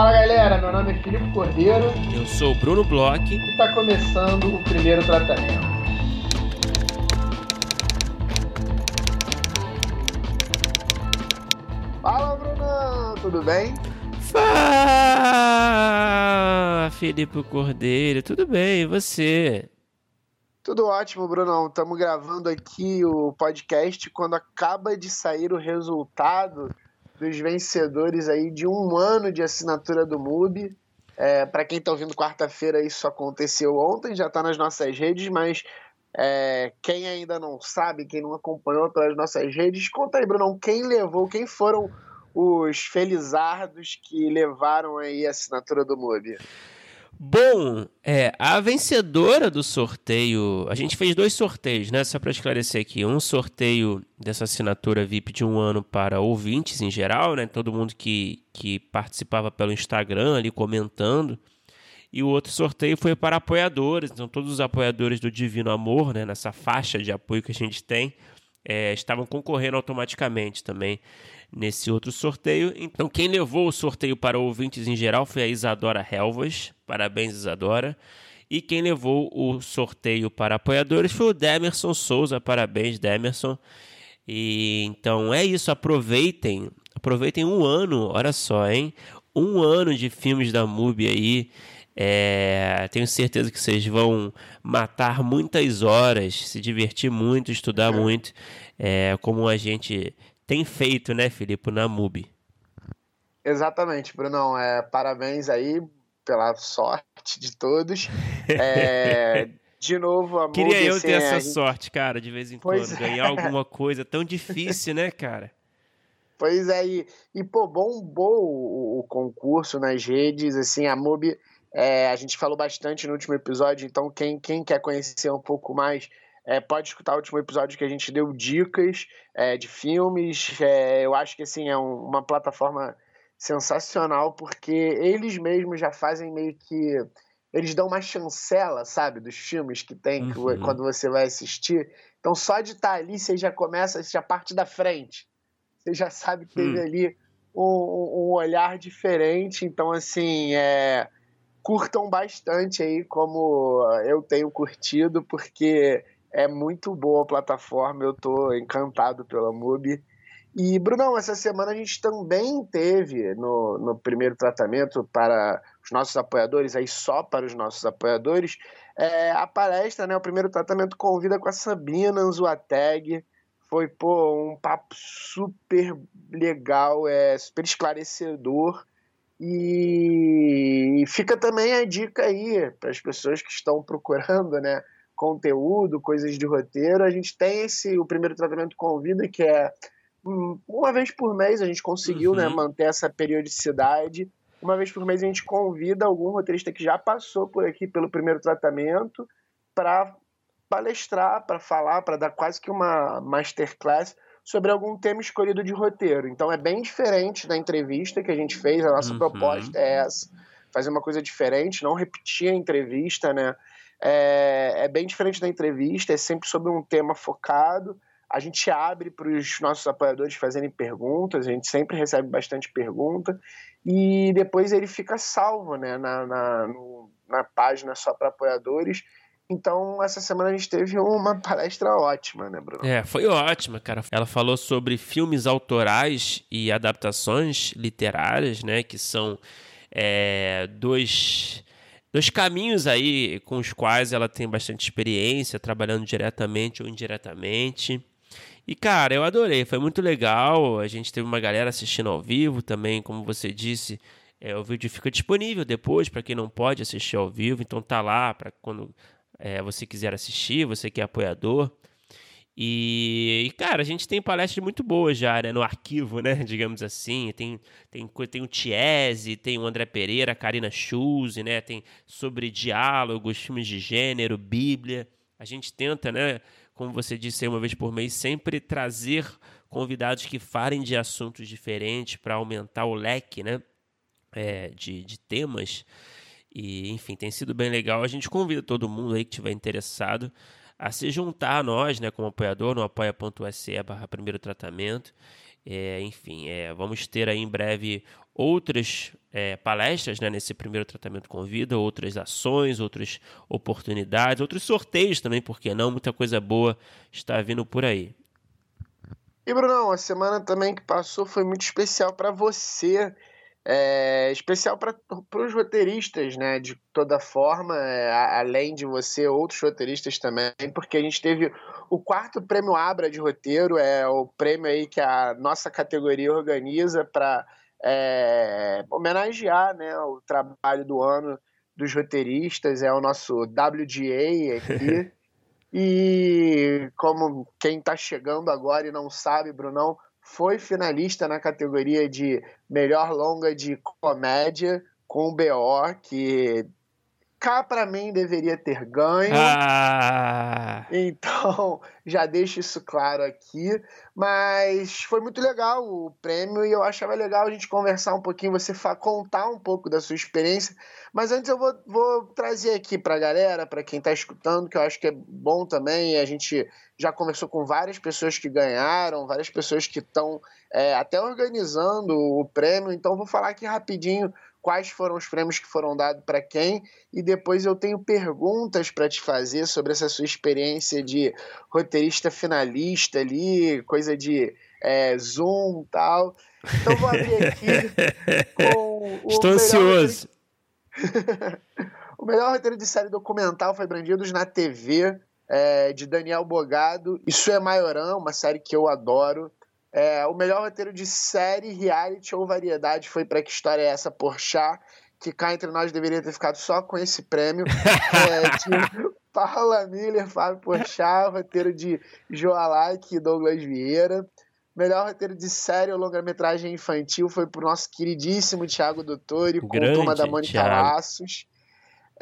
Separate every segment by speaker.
Speaker 1: Fala galera, meu nome é Filipe Cordeiro.
Speaker 2: Eu sou o Bruno Bloch.
Speaker 1: E está começando o primeiro tratamento. Fala Brunão, tudo bem?
Speaker 2: Fala, Felipe Cordeiro, tudo bem? E você?
Speaker 1: Tudo ótimo, Brunão. Estamos gravando aqui o podcast quando acaba de sair o resultado dos vencedores aí de um ano de assinatura do MUBI. É, Para quem está ouvindo quarta-feira, isso aconteceu ontem, já está nas nossas redes, mas é, quem ainda não sabe, quem não acompanhou pelas nossas redes, conta aí, Brunão, quem levou, quem foram os felizardos que levaram aí a assinatura do MUBI?
Speaker 2: Bom, é, a vencedora do sorteio, a gente fez dois sorteios, né? Só para esclarecer aqui, um sorteio dessa assinatura VIP de um ano para ouvintes em geral, né? Todo mundo que, que participava pelo Instagram ali comentando. E o outro sorteio foi para apoiadores, então todos os apoiadores do Divino Amor, né? Nessa faixa de apoio que a gente tem, é, estavam concorrendo automaticamente também nesse outro sorteio. Então, quem levou o sorteio para ouvintes em geral foi a Isadora Helvas. Parabéns, Isadora. E quem levou o sorteio para apoiadores foi o Demerson Souza. Parabéns, Demerson. E então é isso. Aproveitem, aproveitem um ano. Olha só, hein? Um ano de filmes da MUBI aí. É, tenho certeza que vocês vão matar muitas horas, se divertir muito, estudar muito, é, como a gente tem feito, né, Filipe, na MUBI.
Speaker 1: Exatamente, Brunão. É, parabéns aí pela sorte de todos. É, de novo, a MUBI...
Speaker 2: Queria eu ter essa gente... sorte, cara, de vez em pois quando. É. Ganhar alguma coisa tão difícil, né, cara?
Speaker 1: Pois é, e, e pô, bombou o, o concurso nas redes, assim, a MUBI... É, a gente falou bastante no último episódio, então quem, quem quer conhecer um pouco mais é, pode escutar o último episódio que a gente deu dicas é, de filmes. É, eu acho que assim é um, uma plataforma sensacional porque eles mesmos já fazem meio que eles dão uma chancela, sabe, dos filmes que tem uhum. quando você vai assistir. Então só de estar ali você já começa, você já parte da frente. Você já sabe que teve hum. ali um, um, olhar diferente. Então assim, é, curtam bastante aí como eu tenho curtido porque é muito boa a plataforma, eu estou encantado pela MUBI. E, Brunão, essa semana a gente também teve no, no primeiro tratamento para os nossos apoiadores, aí só para os nossos apoiadores, é, a palestra, né? O primeiro tratamento convida com a Sabina Anzuateg. Foi, pô, um papo super legal, é super esclarecedor. E fica também a dica aí para as pessoas que estão procurando, né? Conteúdo, coisas de roteiro, a gente tem esse o primeiro tratamento convida que é hum, uma vez por mês a gente conseguiu né, uhum. né, manter essa periodicidade. Uma vez por mês a gente convida algum roteirista que já passou por aqui pelo primeiro tratamento para palestrar, para falar, para dar quase que uma masterclass sobre algum tema escolhido de roteiro. Então é bem diferente da entrevista que a gente fez, a nossa uhum. proposta é essa, fazer uma coisa diferente, não repetir a entrevista, né? É, é bem diferente da entrevista, é sempre sobre um tema focado. A gente abre para os nossos apoiadores fazerem perguntas, a gente sempre recebe bastante pergunta, e depois ele fica salvo né, na, na, no, na página só para apoiadores. Então, essa semana a gente teve uma palestra ótima, né, Bruno?
Speaker 2: É, foi ótima, cara. Ela falou sobre filmes autorais e adaptações literárias, né, que são é, dois dois caminhos aí com os quais ela tem bastante experiência, trabalhando diretamente ou indiretamente. E cara, eu adorei, foi muito legal. A gente teve uma galera assistindo ao vivo também, como você disse. É, o vídeo fica disponível depois para quem não pode assistir ao vivo, então tá lá para quando é, você quiser assistir, você que é apoiador. E, e, cara, a gente tem palestras muito boas já, né? No arquivo, né? Digamos assim. Tem, tem, tem o Tiese, tem o André Pereira, a Karina Schulze, né? Tem sobre diálogos, filmes de gênero, Bíblia. A gente tenta, né? Como você disse uma vez por mês, sempre trazer convidados que falem de assuntos diferentes para aumentar o leque, né? É, de, de temas. E, enfim, tem sido bem legal. A gente convida todo mundo aí que estiver interessado a se juntar a nós, né, como apoiador, no apoia.se barra primeiro tratamento. É, enfim, é, vamos ter aí em breve outras é, palestras né, nesse primeiro tratamento com vida, outras ações, outras oportunidades, outros sorteios também, porque não? Muita coisa boa está vindo por aí.
Speaker 1: E Brunão, a semana também que passou foi muito especial para você, é, especial para os roteiristas, né? De toda forma, é, além de você, outros roteiristas também, porque a gente teve o quarto prêmio Abra de roteiro, é o prêmio aí que a nossa categoria organiza para é, homenagear né, o trabalho do ano dos roteiristas, é o nosso WGA aqui. e como quem está chegando agora e não sabe, Brunão, foi finalista na categoria de melhor longa de comédia com o BO, que cá para mim deveria ter ganho. Ah. Então, já deixo isso claro aqui. Mas foi muito legal o prêmio e eu achava legal a gente conversar um pouquinho, você contar um pouco da sua experiência. Mas antes eu vou, vou trazer aqui para a galera, para quem está escutando, que eu acho que é bom também. A gente já conversou com várias pessoas que ganharam, várias pessoas que estão é, até organizando o prêmio. Então, vou falar aqui rapidinho quais foram os prêmios que foram dados para quem, e depois eu tenho perguntas para te fazer sobre essa sua experiência de roteirista finalista ali, coisa de é, Zoom e tal. Então vou abrir aqui com o.
Speaker 2: Estou ansioso.
Speaker 1: o melhor roteiro de série documental foi Brandidos na TV, é, de Daniel Bogado. Isso é Maiorã, uma série que eu adoro. É, o melhor roteiro de série, reality ou variedade foi para Que História é Essa? Porchat, que cá entre nós deveria ter ficado só com esse prêmio. é, de Paula Miller, Fábio Porchat, roteiro de Joalike e Douglas Vieira. Melhor roteiro de série ou longa-metragem infantil foi pro nosso queridíssimo Thiago Dottori, com Grande, Turma da Mônica Laços.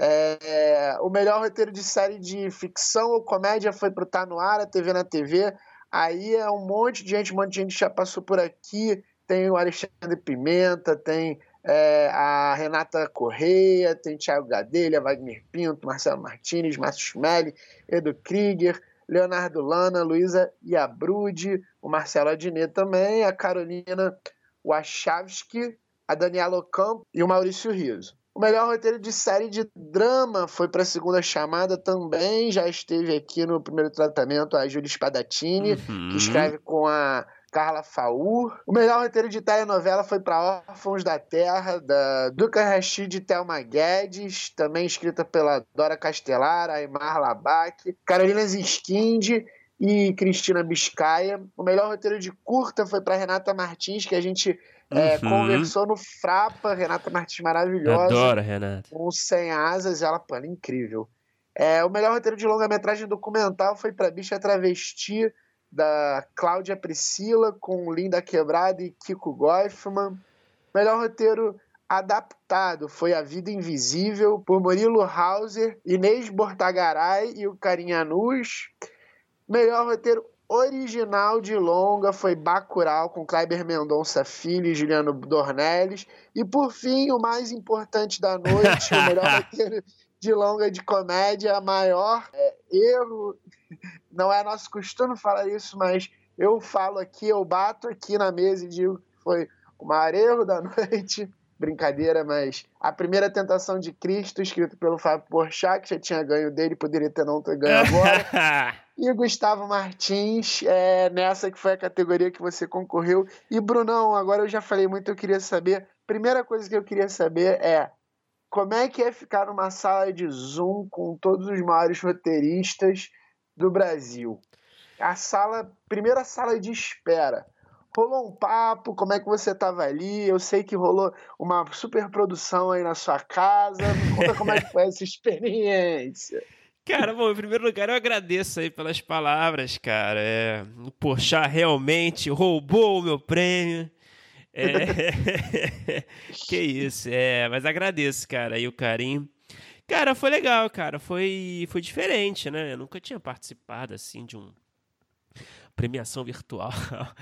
Speaker 1: É, o melhor roteiro de série de ficção ou comédia foi pro Tá No Ar, a TV na TV, Aí é um monte de gente, um monte de gente já passou por aqui. Tem o Alexandre Pimenta, tem é, a Renata Correia, tem Thiago Gadelha, Wagner Pinto, Marcelo Martinez, Márcio Schmelli, Edu Krieger, Leonardo Lana, Luísa Iabrude, o Marcelo Adnet também, a Carolina Wachowski, a Daniela Ocampo e o Maurício Riso. O melhor roteiro de série de drama foi para a segunda chamada também. Já esteve aqui no primeiro tratamento a Júlia Spadatini, uhum. que escreve com a Carla Faur. O melhor roteiro de telenovela foi para Órfãos da Terra, da Duca Rashid e Thelma Guedes, também escrita pela Dora Castelar, Aymar Labac, Carolina Ziskind e Cristina Biscaia. O melhor roteiro de curta foi para Renata Martins, que a gente é, uhum. Conversou no Frapa, Renata Martins maravilhosa.
Speaker 2: Adoro, Renata.
Speaker 1: Com Sem Asas, ela, pô, ela é incrível. É, o melhor roteiro de longa-metragem documental foi para Bicha Travesti, da Cláudia Priscila, com Linda Quebrada e Kiko Goifman. Melhor roteiro adaptado foi A Vida Invisível, por Murilo Hauser, Inês Bortagaray e o Carinha Nus. Melhor roteiro original de longa foi Bacurau, com Kleber Mendonça Filho e Juliano Dornelles. E, por fim, o mais importante da noite, o melhor roteiro de longa de comédia, maior é, erro. Não é nosso costume falar isso, mas eu falo aqui, eu bato aqui na mesa e digo que foi o maior erro da noite. Brincadeira, mas a primeira tentação de Cristo, escrito pelo Fábio Porchat, que já tinha ganho dele, poderia ter não ter ganho agora. E Gustavo Martins, é, nessa que foi a categoria que você concorreu. E Brunão, agora eu já falei muito, eu queria saber. Primeira coisa que eu queria saber é como é que é ficar numa sala de Zoom com todos os maiores roteiristas do Brasil? A sala, primeira sala de espera. Rolou um papo, como é que você estava ali? Eu sei que rolou uma super produção aí na sua casa. Me conta como é que foi essa experiência.
Speaker 2: Cara, bom, em primeiro lugar, eu agradeço aí pelas palavras, cara. É, o Porchat realmente roubou o meu prêmio. É... que isso, é, mas agradeço, cara, aí o carinho. Cara, foi legal, cara, foi, foi diferente, né? Eu nunca tinha participado, assim, de um premiação virtual.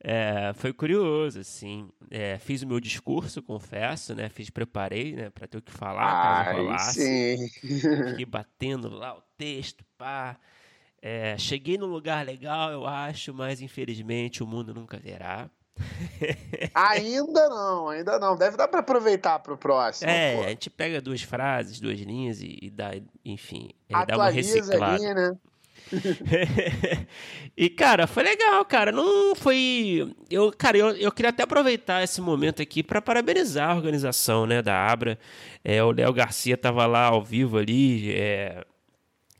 Speaker 2: É, foi curioso, assim. É, fiz o meu discurso, confesso, né? Fiz, preparei, né? Para ter o que falar, caso rolasse. Sim. Fiquei batendo lá o texto, pá. É, cheguei num lugar legal, eu acho, mas infelizmente o mundo nunca verá.
Speaker 1: ainda não, ainda não. Deve dar para aproveitar para o próximo.
Speaker 2: É,
Speaker 1: pô.
Speaker 2: a gente pega duas frases, duas linhas e, e dá, enfim,
Speaker 1: Atualiza
Speaker 2: dá uma reciclada.
Speaker 1: ali, né?
Speaker 2: e, cara, foi legal, cara. Não foi. Eu, cara, eu, eu queria até aproveitar esse momento aqui para parabenizar a organização, né, da Abra. É, o Léo Garcia tava lá ao vivo ali, é,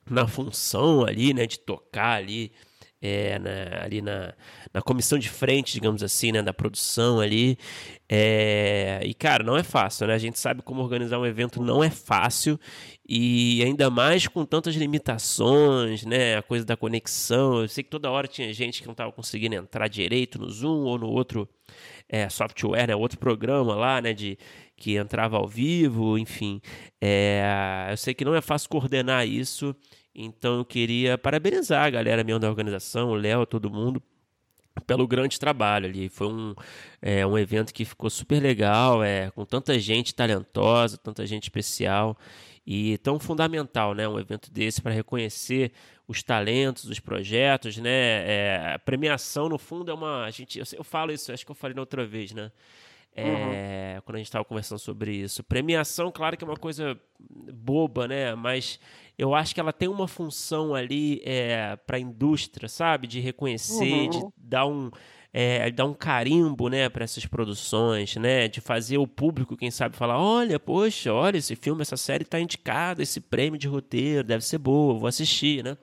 Speaker 2: na função ali, né, de tocar ali. É, na, ali na, na comissão de frente, digamos assim, né, da produção ali. É, e, cara, não é fácil, né? A gente sabe como organizar um evento não é fácil. E ainda mais com tantas limitações, né? A coisa da conexão. Eu sei que toda hora tinha gente que não estava conseguindo entrar direito no Zoom ou no outro é, software, né? Outro programa lá, né? De, que entrava ao vivo, enfim. É, eu sei que não é fácil coordenar isso. Então eu queria parabenizar a galera mesmo da organização, o Léo, todo mundo, pelo grande trabalho ali. Foi um, é, um evento que ficou super legal, é, com tanta gente talentosa, tanta gente especial e tão fundamental, né? Um evento desse para reconhecer os talentos, os projetos, né? É, a premiação, no fundo, é uma. A gente, eu, eu falo isso, acho que eu falei na outra vez, né? É, uhum. Quando a gente estava conversando sobre isso. Premiação, claro que é uma coisa boba, né? Mas eu acho que ela tem uma função ali é, para a indústria, sabe? De reconhecer, uhum. de dar um. É, dar um carimbo né, para essas produções, né, de fazer o público, quem sabe, falar: olha, poxa, olha, esse filme, essa série está indicada, esse prêmio de roteiro deve ser boa, vou assistir, né?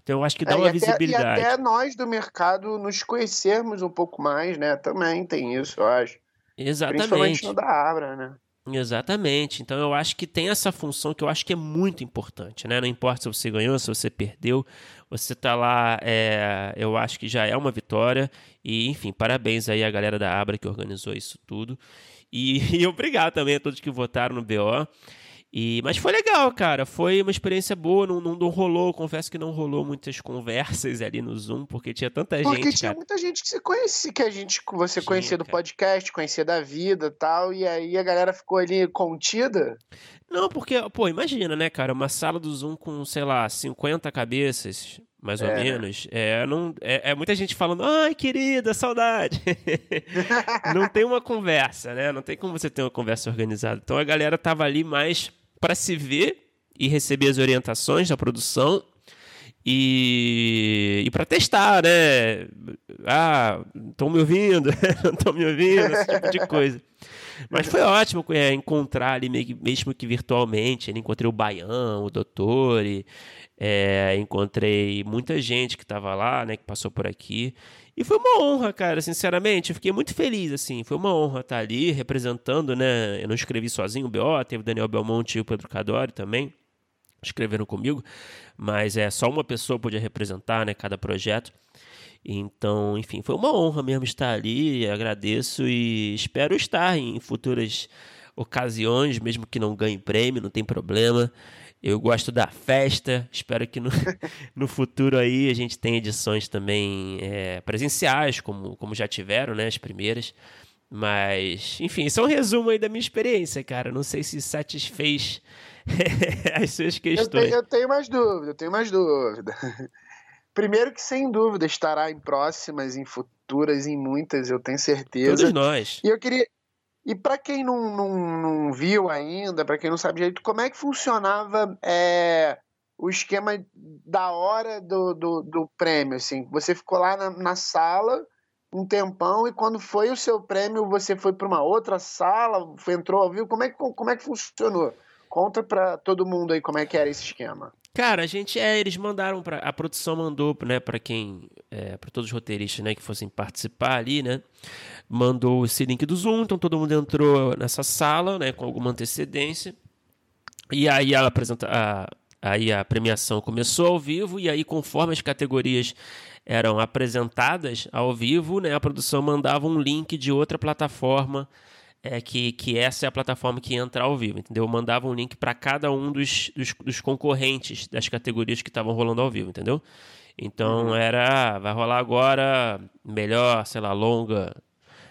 Speaker 2: Então eu acho que dá é, uma
Speaker 1: e
Speaker 2: visibilidade.
Speaker 1: Até, e até nós do mercado nos conhecermos um pouco mais, né? Também tem isso, eu acho.
Speaker 2: Exatamente.
Speaker 1: Principalmente no da Abra, né?
Speaker 2: Exatamente. Então eu acho que tem essa função que eu acho que é muito importante, né? Não importa se você ganhou, se você perdeu, você tá lá, é, eu acho que já é uma vitória. E, enfim, parabéns aí à galera da Abra que organizou isso tudo. E, e obrigado também a todos que votaram no BO. E, mas foi legal, cara. Foi uma experiência boa. Não, não, não, rolou, confesso que não rolou muitas conversas ali no Zoom, porque tinha tanta
Speaker 1: porque
Speaker 2: gente.
Speaker 1: Porque tinha
Speaker 2: cara.
Speaker 1: muita gente que você conhecia, que a gente, você tinha, conhecia do cara. podcast, conhecia da vida tal. E aí a galera ficou ali contida.
Speaker 2: Não, porque, pô, imagina, né, cara? Uma sala do Zoom com, sei lá, 50 cabeças, mais ou
Speaker 1: É.
Speaker 2: menos. É, não, é, é muita gente falando, ai, querida, saudade. não tem uma conversa, né? Não tem como você ter uma conversa organizada. Então a galera tava ali mais para se ver e receber as orientações da produção e, e para testar, né? Ah, estão me ouvindo, não estão me ouvindo, esse tipo de coisa. Mas foi ótimo é, encontrar ali, mesmo que virtualmente. Eu encontrei o Baião, o Doutor, e, é, encontrei muita gente que estava lá, né, que passou por aqui. E foi uma honra, cara, sinceramente. Eu fiquei muito feliz, assim. Foi uma honra estar ali representando, né? Eu não escrevi sozinho o BO, teve o Daniel Belmonte e o Pedro Cadori também. Escreveram comigo, mas é só uma pessoa podia representar, né, cada projeto. Então, enfim, foi uma honra mesmo estar ali. Agradeço e espero estar em futuras ocasiões, mesmo que não ganhe prêmio, não tem problema. Eu gosto da festa, espero que no, no futuro aí a gente tenha edições também é, presenciais, como, como já tiveram, né, as primeiras. Mas, enfim, isso é um resumo aí da minha experiência, cara. Não sei se satisfez as suas
Speaker 1: Eu
Speaker 2: questões.
Speaker 1: tenho, eu tenho mais dúvida, eu tenho mais dúvida. Primeiro que sem dúvida estará em próximas, em futuras, em muitas, eu tenho certeza.
Speaker 2: Todos nós.
Speaker 1: E eu queria. E para quem não, não, não viu ainda, para quem não sabe direito, como é que funcionava é, o esquema da hora do, do, do prêmio? Assim, você ficou lá na, na, sala um tempão e quando foi o seu prêmio, você foi para uma outra sala, foi, entrou ao vivo. Como é que, como é que funcionou? Conta para todo mundo aí como é que era esse esquema.
Speaker 2: Cara, a gente é, eles mandaram para a produção mandou, né, para quem, é, para todos os roteiristas, né, que fossem participar ali, né, mandou esse link do Zoom, então todo mundo entrou nessa sala, né, com alguma antecedência. E aí a apresenta a, aí a premiação começou ao vivo e aí conforme as categorias eram apresentadas ao vivo, né, a produção mandava um link de outra plataforma é que, que essa é a plataforma que entra ao vivo, entendeu? Eu mandava um link para cada um dos, dos, dos, concorrentes das categorias que estavam rolando ao vivo, entendeu? Então uhum. era, vai rolar agora melhor, sei lá, longa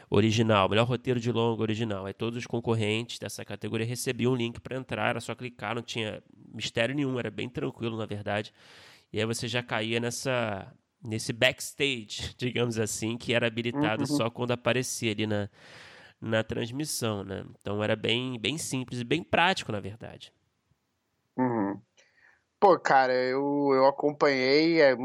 Speaker 2: original, melhor roteiro de longa original. Aí todos os concorrentes dessa categoria recebiam um link para entrar, era só clicar, não tinha mistério nenhum, era bem tranquilo na verdade. E aí você já caía nessa nesse backstage, digamos assim, que era habilitado uhum. só quando aparecia ali na, na transmissão, né? Então era bem, bem simples e bem prático, na verdade.
Speaker 1: Uhum. Pô, cara, eu, eu acompanhei, é,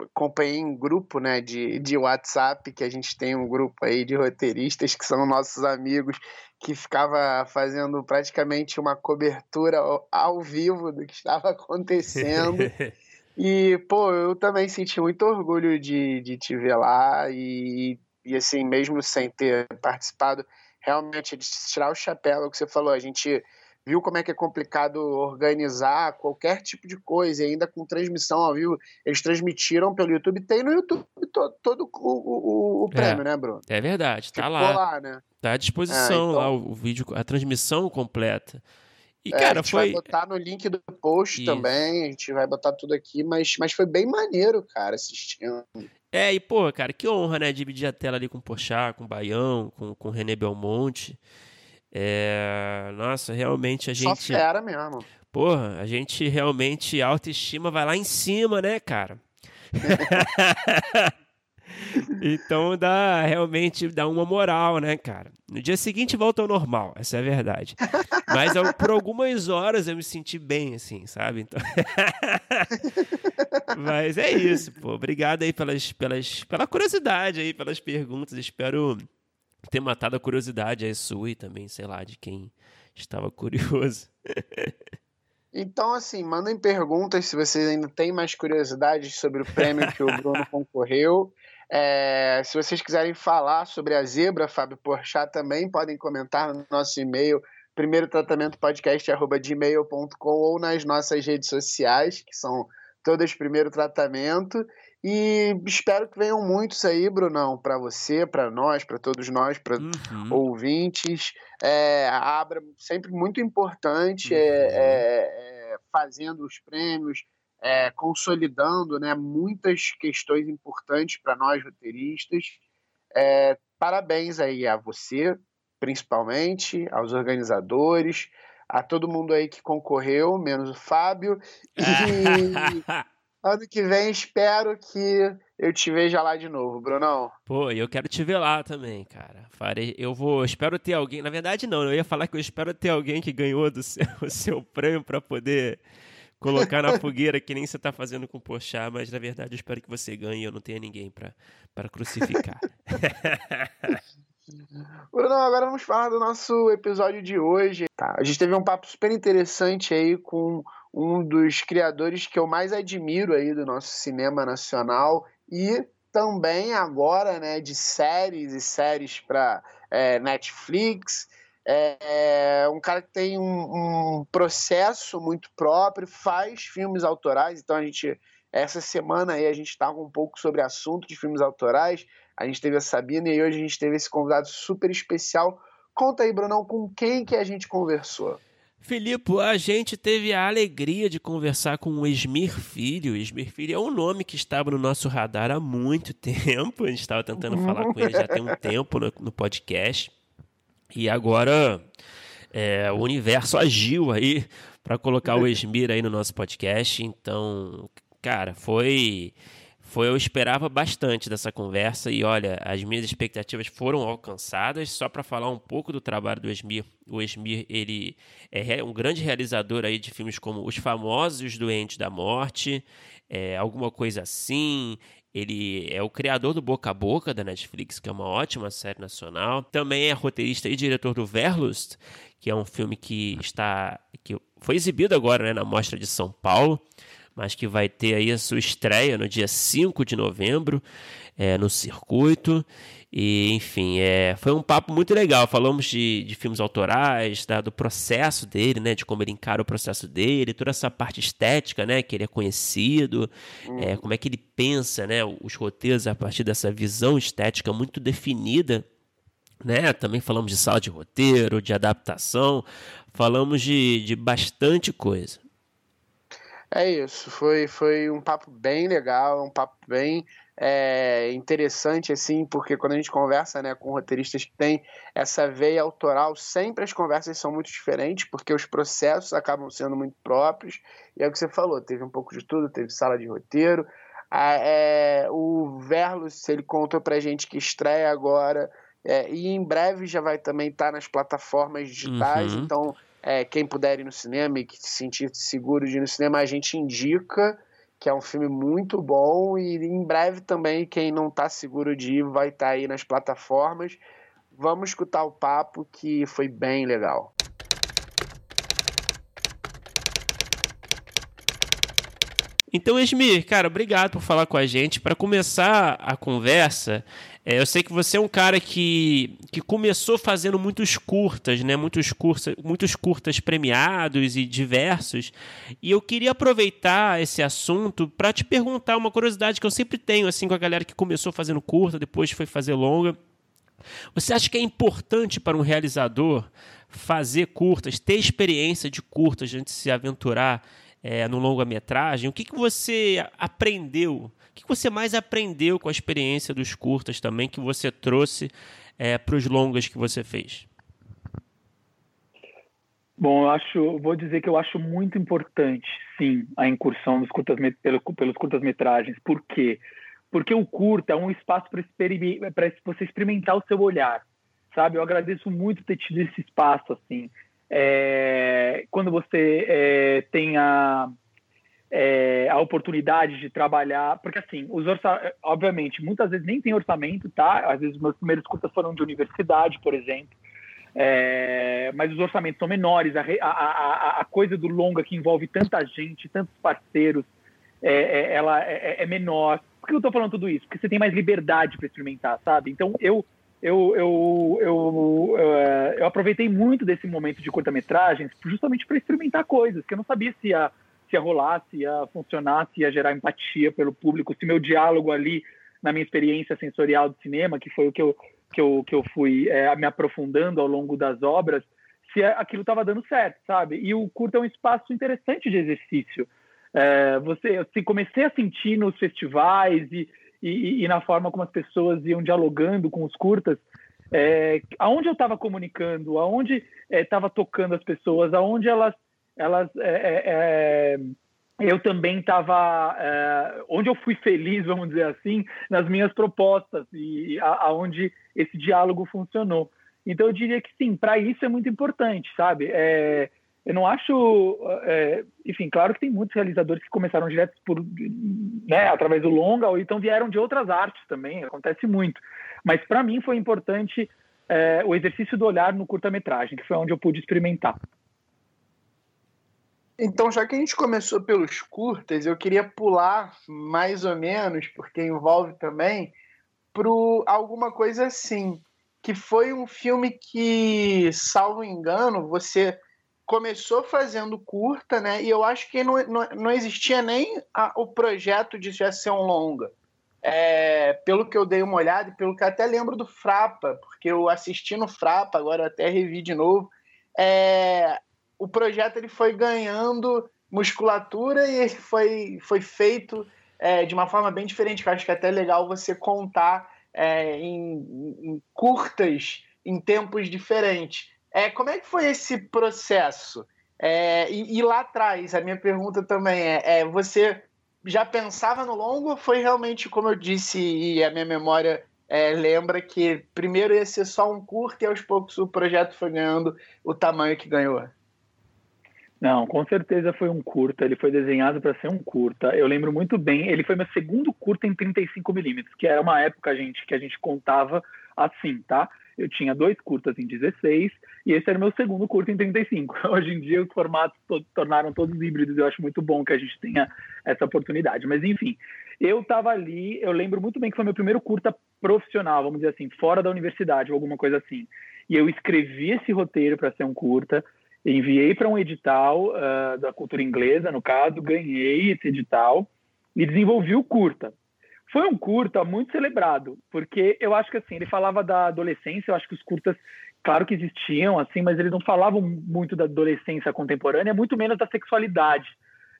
Speaker 1: acompanhei em grupo, né, de, de WhatsApp, que a gente tem um grupo aí de roteiristas que são nossos amigos, que ficava fazendo praticamente uma cobertura ao vivo do que estava acontecendo. e, pô, eu também senti muito orgulho de, de te ver lá e, e, assim, mesmo sem ter participado, realmente, de tirar o chapéu, é o que você falou, a gente viu como é que é complicado organizar qualquer tipo de coisa, e ainda com transmissão ao vivo. Eles transmitiram pelo YouTube, tem no YouTube todo, todo o, o, o, prêmio,
Speaker 2: é,
Speaker 1: né, Bruno?
Speaker 2: É verdade, tá lá. lá né? Tá à disposição é, então... lá o, vídeo, a transmissão completa.
Speaker 1: E, é, cara, a gente foi... vai botar no link do post Isso. também, a gente vai botar tudo aqui, mas, mas foi bem maneiro, cara, assistindo.
Speaker 2: É, e pô, cara, que honra, né, dividir a tela ali com o Pochá, com o Baião, com, com o René Belmonte. É, nossa, realmente a gente.
Speaker 1: Só fera mesmo.
Speaker 2: Porra, a gente realmente, a autoestima vai lá em cima, né, cara? então dá realmente dá uma moral, né, cara? No dia seguinte volta ao normal, essa é a verdade. Mas eu, por algumas horas eu me senti bem, assim, sabe? Então... Mas é isso, pô. Obrigado aí pelas, pelas, pela curiosidade aí, pelas perguntas. Espero ter matado a curiosidade aí sua e também, sei lá, de quem estava curioso.
Speaker 1: Então, assim, mandem perguntas se vocês ainda têm mais curiosidades sobre o prêmio que o Bruno concorreu. É, se vocês quiserem falar sobre a zebra, Fábio Porchat, também podem comentar no nosso e-mail, primeiro tratamento podcast.gmail.com ou nas nossas redes sociais, que são todas primeiro tratamento. E espero que venham muitos aí, Brunão, para você, para nós, para todos nós, para uhum. ouvintes. É, a Abra sempre muito importante, é, uhum. é, é, fazendo os prêmios, é, consolidando né, muitas questões importantes para nós roteiristas. É, parabéns aí a você, principalmente, aos organizadores, a todo mundo aí que concorreu, menos o Fábio. E ano que vem espero que eu te veja lá de novo, Brunão.
Speaker 2: Pô, eu quero te ver lá também, cara. Farei, eu vou, espero ter alguém. Na verdade, não, eu ia falar que eu espero ter alguém que ganhou do seu, o seu prêmio para poder colocar na fogueira, que nem você tá fazendo com o Pochá, mas na verdade eu espero que você ganhe e eu não tenha ninguém para crucificar.
Speaker 1: Bruno, agora vamos falar do nosso episódio de hoje. Tá, a gente teve um papo super interessante aí com um dos criadores que eu mais admiro aí do nosso cinema nacional e também agora, né, de séries e séries para é, Netflix. É, um cara que tem um, um, processo muito próprio, faz filmes autorais, então a gente essa semana aí a gente estava um pouco sobre assunto de filmes autorais. A gente teve a Sabina e hoje a gente teve esse convidado super especial. Conta aí, Brunão, com quem que a gente conversou?
Speaker 2: Filipe, a gente teve a alegria de conversar com o Esmir Filho. Esmir Filho é um nome que estava no nosso radar há muito tempo. A gente estava tentando falar com ele já tem um tempo no, no podcast. E agora é, o universo agiu aí para colocar o Esmir aí no nosso podcast. Então, cara, foi foi eu esperava bastante dessa conversa e olha, as minhas expectativas foram alcançadas. Só para falar um pouco do trabalho do Esmir, o Esmir ele é um grande realizador aí de filmes como Os Famosos Os Doentes da Morte, é, alguma coisa assim. Ele é o criador do Boca a Boca da Netflix, que é uma ótima série nacional. Também é roteirista e diretor do Verlust, que é um filme que está que foi exibido agora né, na Mostra de São Paulo mas que vai ter aí a sua estreia no dia 5 de novembro é, no circuito. E, enfim, é, foi um papo muito legal. Falamos de, de filmes autorais, tá, do processo dele, né? De como ele encara o processo dele, toda essa parte estética, né? Que ele é conhecido, hum. é, como é que ele pensa, né? Os roteiros a partir dessa visão estética muito definida. Né? Também falamos de sala de roteiro, de adaptação, falamos de, de bastante coisa.
Speaker 1: É isso, foi, foi um papo bem legal, um papo bem é, interessante, assim, porque quando a gente conversa né, com roteiristas que têm essa veia autoral, sempre as conversas são muito diferentes, porque os processos acabam sendo muito próprios, e é o que você falou, teve um pouco de tudo, teve sala de roteiro, é, o Verlos, ele contou pra gente que estreia agora é, e em breve já vai também estar tá nas plataformas digitais, uhum. então é, quem puder ir no cinema e que se sentir seguro de ir no cinema, a gente indica que é um filme muito bom e em breve também quem não está seguro de ir vai estar tá aí nas plataformas. Vamos escutar o papo que foi bem legal.
Speaker 2: Então, Esmir, cara, obrigado por falar com a gente. Para começar a conversa, é, eu sei que você é um cara que, que começou fazendo muitos curtas, né? Muitos curtas, muitos curtas premiados e diversos. E eu queria aproveitar esse assunto para te perguntar uma curiosidade que eu sempre tenho assim com a galera que começou fazendo curta, depois foi fazer longa. Você acha que é importante para um realizador fazer curtas, ter experiência de curtas antes de se aventurar é, no longa-metragem? O que, que você aprendeu que você mais aprendeu com a experiência dos curtas também que você trouxe é, para os longas que você fez?
Speaker 3: Bom, eu acho, vou dizer que eu acho muito importante, sim, a incursão dos curtas, pelo, pelos curtas-metragens. Por quê? Porque o curta é um espaço para você experimentar o seu olhar, sabe? Eu agradeço muito ter tido esse espaço, assim. É, quando você é, tem a, é, a oportunidade de trabalhar, porque assim, os obviamente, muitas vezes nem tem orçamento, tá? Às vezes meus primeiros curtas foram de universidade, por exemplo, é, mas os orçamentos são menores, a, a, a, a, coisa do longa que envolve tanta gente, tantos parceiros, é, é ela é, é, menor. Por que eu estou falando tudo isso? Porque você tem mais liberdade para experimentar, sabe? Então eu eu, eu, eu, eu, é, eu aproveitei muito desse momento de curta-metragens justamente para experimentar coisas que eu não sabia se ia se ia rolar, se ia funcionar, se ia gerar empatia pelo público, se meu diálogo ali na minha experiência sensorial de cinema, que foi o que eu, que eu, que eu fui é, me aprofundando ao longo das obras, se aquilo estava dando certo, sabe? E o curto é um espaço interessante de exercício. É, você, eu comecei a sentir nos festivais e, e, e, na forma como as pessoas iam dialogando com os curtas, é, aonde eu estava comunicando, aonde estava é, tocando as pessoas, aonde elas elas é, é, é eu também estava é, onde eu fui feliz, vamos dizer assim, nas minhas propostas e aonde esse diálogo funcionou. Então eu diria que sim, para isso é muito importante, sabe? É, eu não acho, é, enfim, claro que tem muitos realizadores que começaram direto por, né, através do longa ou então vieram de outras artes também, acontece muito. Mas para mim foi importante o exercício do olhar no curta-metragem, que foi onde eu pude experimentar.
Speaker 1: Então, já que a gente começou pelos curtas, eu queria pular mais ou menos, porque envolve também, para alguma coisa assim, que foi um filme que, salvo engano, você começou fazendo curta, né? E eu acho que não, não, não existia nem a, o projeto de já ser um longa. É, pelo que eu dei uma olhada e pelo que até lembro do Frapa, porque eu assisti no Frapa, agora até revi de novo. É, o projeto ele foi ganhando musculatura e ele foi, foi feito é, de uma forma bem diferente, que eu acho que é até legal você contar é, em, em, curtas, em tempos diferentes. É, como é que foi esse processo? É, e, e, lá atrás, a minha pergunta também é, é, você já pensava no longo ou foi realmente, como eu disse, e a minha memória é, lembra que primeiro ia ser só um curto e aos poucos o projeto foi ganhando o tamanho que ganhou?
Speaker 3: Não, com certeza foi um curta. Ele foi desenhado para ser um curta. Eu lembro muito bem. Ele foi meu segundo curta em 35 milímetros, que era uma época gente que a gente contava assim, tá? Eu tinha dois curtas em 16 e esse era meu segundo curta em 35. Hoje em dia os formatos to tornaram todos híbridos. Eu acho muito bom que a gente tenha essa oportunidade. Mas enfim, eu estava ali. Eu lembro muito bem que foi meu primeiro curta profissional, vamos dizer assim, fora da universidade ou alguma coisa assim. E eu escrevi esse roteiro para ser um curta enviei para um edital uh, da cultura inglesa, no caso, ganhei esse edital e desenvolvi o curta. Foi um curta muito celebrado, porque eu acho que assim, ele falava da adolescência, eu acho que os curtas, claro que existiam, assim, mas eles não falavam muito da adolescência contemporânea, muito menos da sexualidade,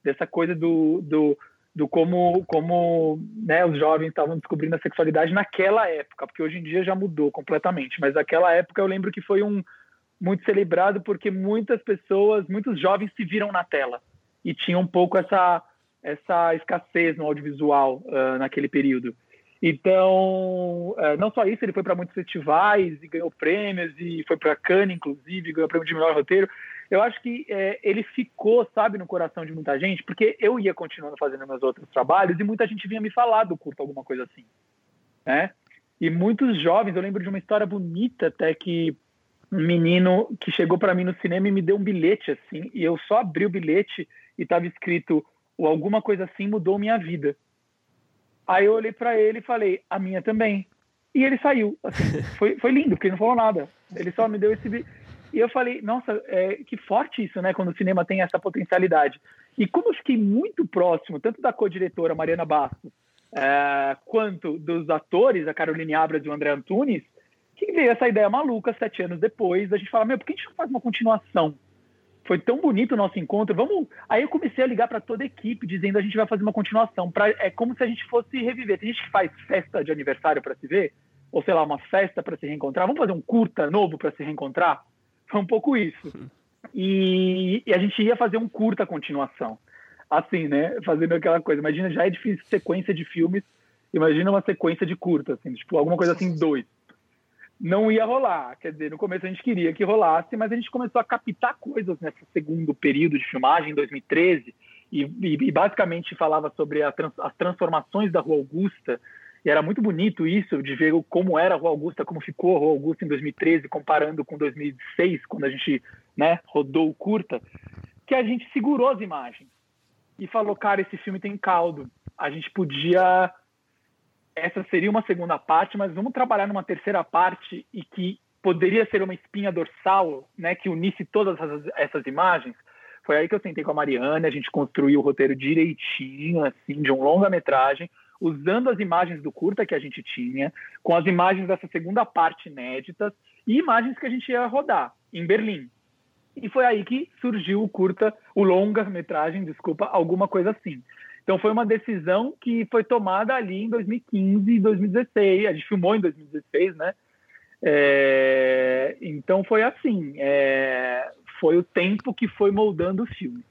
Speaker 3: dessa coisa do, do, do como, como né, os jovens estavam descobrindo a sexualidade naquela época, porque hoje em dia já mudou completamente, mas naquela época eu lembro que foi um, muito celebrado porque muitas pessoas, muitos jovens se viram na tela e tinham um pouco essa essa escassez no audiovisual uh, naquele período. Então, uh, não só isso, ele foi para muitos festivais e ganhou prêmios, e foi para Cannes, inclusive, ganhou prêmio de melhor roteiro. Eu acho que é, ele ficou, sabe, no coração de muita gente, porque eu ia continuando fazendo meus outros trabalhos e muita gente vinha me falar do curto, alguma coisa assim. Né? E muitos jovens, eu lembro de uma história bonita até que um menino que chegou para mim no cinema e me deu um bilhete assim, e eu só abri o bilhete e estava escrito ou alguma coisa assim mudou minha vida. Aí eu olhei para ele e falei, a minha também. E ele saiu. Assim, foi, foi lindo, porque ele não falou nada. Ele só me deu esse. E eu falei, nossa, é, que forte isso, né? Quando o cinema tem essa potencialidade. E como eu fiquei muito próximo, tanto da co-diretora Mariana Bastos, é, quanto dos atores, a Caroline Abras e o André Antunes, que veio essa ideia maluca sete anos depois, a gente fala, meu, por que a gente não faz uma continuação? Foi tão bonito o nosso encontro, vamos... Aí eu comecei a ligar para toda a equipe, dizendo a gente vai fazer uma continuação. Pra... É como se a gente fosse reviver. Tem gente que faz festa de aniversário para se ver, ou sei lá, uma festa para se reencontrar. Vamos fazer um curta novo para se reencontrar? Foi um pouco isso. E, e, a gente ia fazer um curta continuação. Assim, né? Fazendo aquela coisa. Imagina, já é difícil sequência de filmes. Imagina uma sequência de curta, assim, tipo, alguma coisa assim, dois. Não ia rolar. Quer dizer, no começo a gente queria que rolasse, mas a gente começou a captar coisas nesse segundo período de filmagem, em 2013, e, e, e basicamente falava sobre trans, as transformações da Rua Augusta e era muito bonito isso, de ver como era a Rua Augusta, como ficou a Rua Augusta em 2013, comparando com 2006, quando a gente né, rodou o curta, que a gente segurou as imagens e falou, cara, esse filme tem caldo. A gente podia. Essa seria uma segunda parte, mas vamos trabalhar numa terceira parte e que poderia ser uma espinha dorsal, né, que unisse todas essas, essas imagens. Foi aí que eu sentei com a Mariana, a gente construiu o roteiro direitinho, assim, de um longa-metragem usando as imagens do curta que a gente tinha, com as imagens dessa segunda parte inéditas e imagens que a gente ia rodar em Berlim. E foi aí que surgiu o curta, o longa-metragem, desculpa, alguma coisa assim. Então foi uma decisão que foi tomada ali em 2015 e 2016. A gente filmou em 2016, né? É, então foi assim. É, foi o tempo que foi moldando o filme.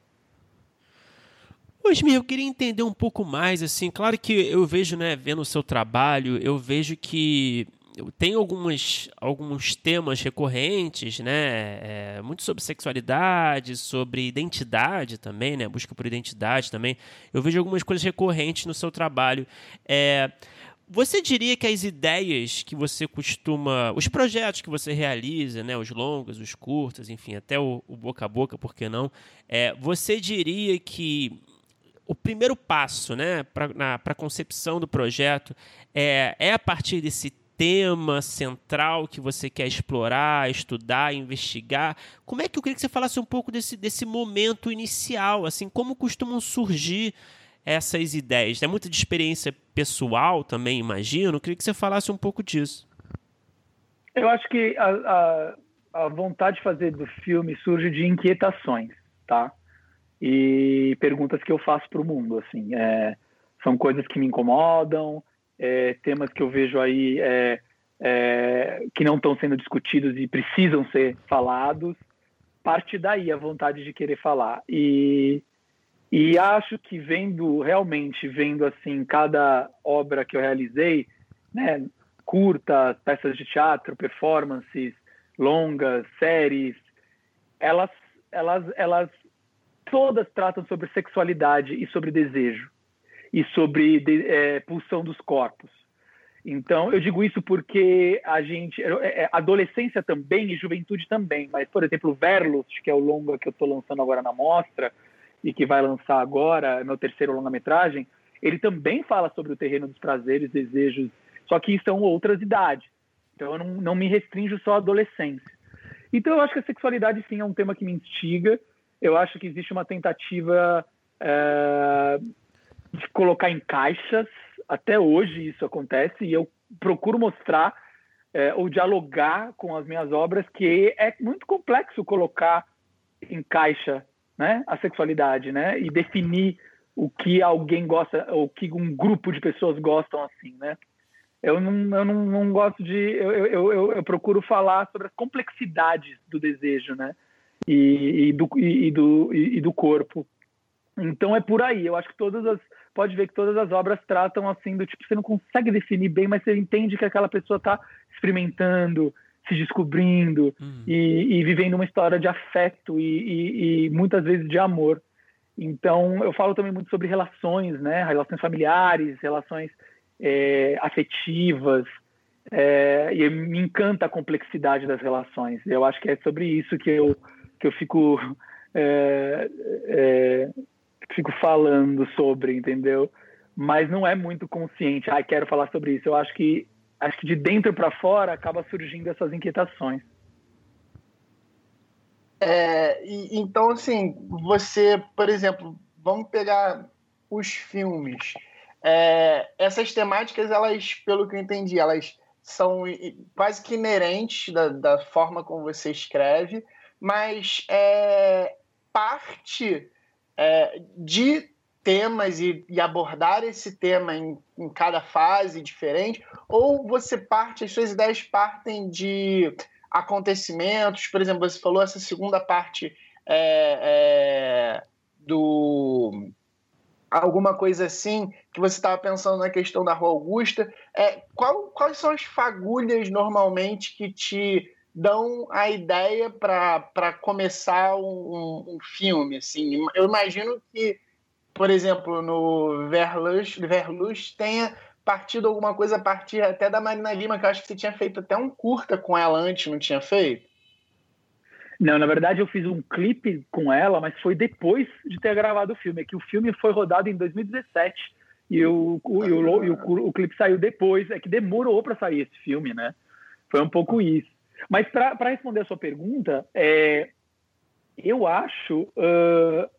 Speaker 2: Osmir, eu queria entender um pouco mais, assim, claro que eu vejo, né, vendo o seu trabalho, eu vejo que tem algumas, alguns temas recorrentes, né, é, muito sobre sexualidade, sobre identidade também, né, busca por identidade também. Eu vejo algumas coisas recorrentes no seu trabalho. É, você diria que as ideias que você costuma, os projetos que você realiza, né, os longos, os curtos, enfim, até o, o boca a boca, por que não? É, você diria que o primeiro passo né, para a concepção do projeto é, é a partir desse tema central que você quer explorar, estudar, investigar. Como é que eu queria que você falasse um pouco desse, desse momento inicial, assim, como costumam surgir essas ideias? É muita de experiência pessoal também, imagino. Eu queria que você falasse um pouco disso.
Speaker 3: Eu acho que a, a, a vontade de fazer do filme surge de inquietações, tá? e perguntas que eu faço para o mundo. Assim, é, são coisas que me incomodam, é, temas que eu vejo aí é, é que não estão sendo discutidos e precisam ser falados. Parte daí a vontade de querer falar. E, e acho que vendo, realmente, vendo assim, cada obra que eu realizei, né, curtas, peças de teatro, performances, longas, séries, elas, elas, elas todas tratam sobre sexualidade e sobre desejo e sobre é, pulsão dos corpos. Então, eu digo isso porque a gente, é, é, adolescência também e juventude também, mas, por exemplo, Verlust, que é o longa que eu estou lançando agora na mostra e que vai lançar agora, é meu terceiro longa-metragem, ele também fala sobre o terreno dos prazeres, desejos, só que são outras idades. Então, eu não, não me restringo só à adolescência. Então, eu acho que a sexualidade, sim, é um tema que me instiga, eu acho que existe uma tentativa é, de colocar em caixas. Até hoje isso acontece e eu procuro mostrar é, ou dialogar com as minhas obras que é muito complexo colocar em caixa né, a sexualidade né, e definir o que alguém gosta, ou que um grupo de pessoas gostam assim, né? Eu não, eu não, não gosto de. Eu, eu, eu, eu procuro falar sobre as complexidades do desejo, né? e, e, do, e, do, e do corpo. Então é por aí. Eu acho que todas as pode ver que todas as obras tratam assim do tipo você não consegue definir bem, mas você entende que aquela pessoa está experimentando, se descobrindo uhum. e, e, vivendo uma história de afeto e, e, e, muitas vezes de amor. Então eu falo também muito sobre relações, né? Relações familiares, relações é, afetivas. É, e me encanta a complexidade das relações. Eu acho que é sobre isso que eu que eu fico é, é fico falando sobre, entendeu? Mas não é muito consciente. Ah, quero falar sobre isso. Eu acho que acho que de dentro para fora acaba surgindo essas inquietações.
Speaker 1: É, e, então, assim, você, por exemplo, vamos pegar os filmes. É, essas temáticas, elas, pelo que eu entendi, elas são quase que inerentes da, da forma como você escreve, mas é, parte é, de temas e, e, abordar esse tema em, em, cada fase diferente, ou você parte, as suas ideias partem de acontecimentos, por exemplo, você falou essa segunda parte é, é, do alguma coisa assim que você estava pensando na questão da Rua Augusta, é, qual, quais são as fagulhas normalmente que te dão a ideia para começar um, um, filme. Assim. Eu imagino que, por exemplo, no Verlust tenha partido alguma coisa a partir até da Marina Lima, que eu acho que você tinha feito até um curta com ela antes, não tinha feito?
Speaker 3: Não, na verdade eu fiz um clipe com ela, mas foi depois de ter gravado o filme. É que o filme foi rodado em 2017 e, o, o, e, o, o, o clipe saiu depois. É que demorou para sair esse filme, né? Foi um pouco isso. Mas para responder a sua pergunta, é, eu acho uh,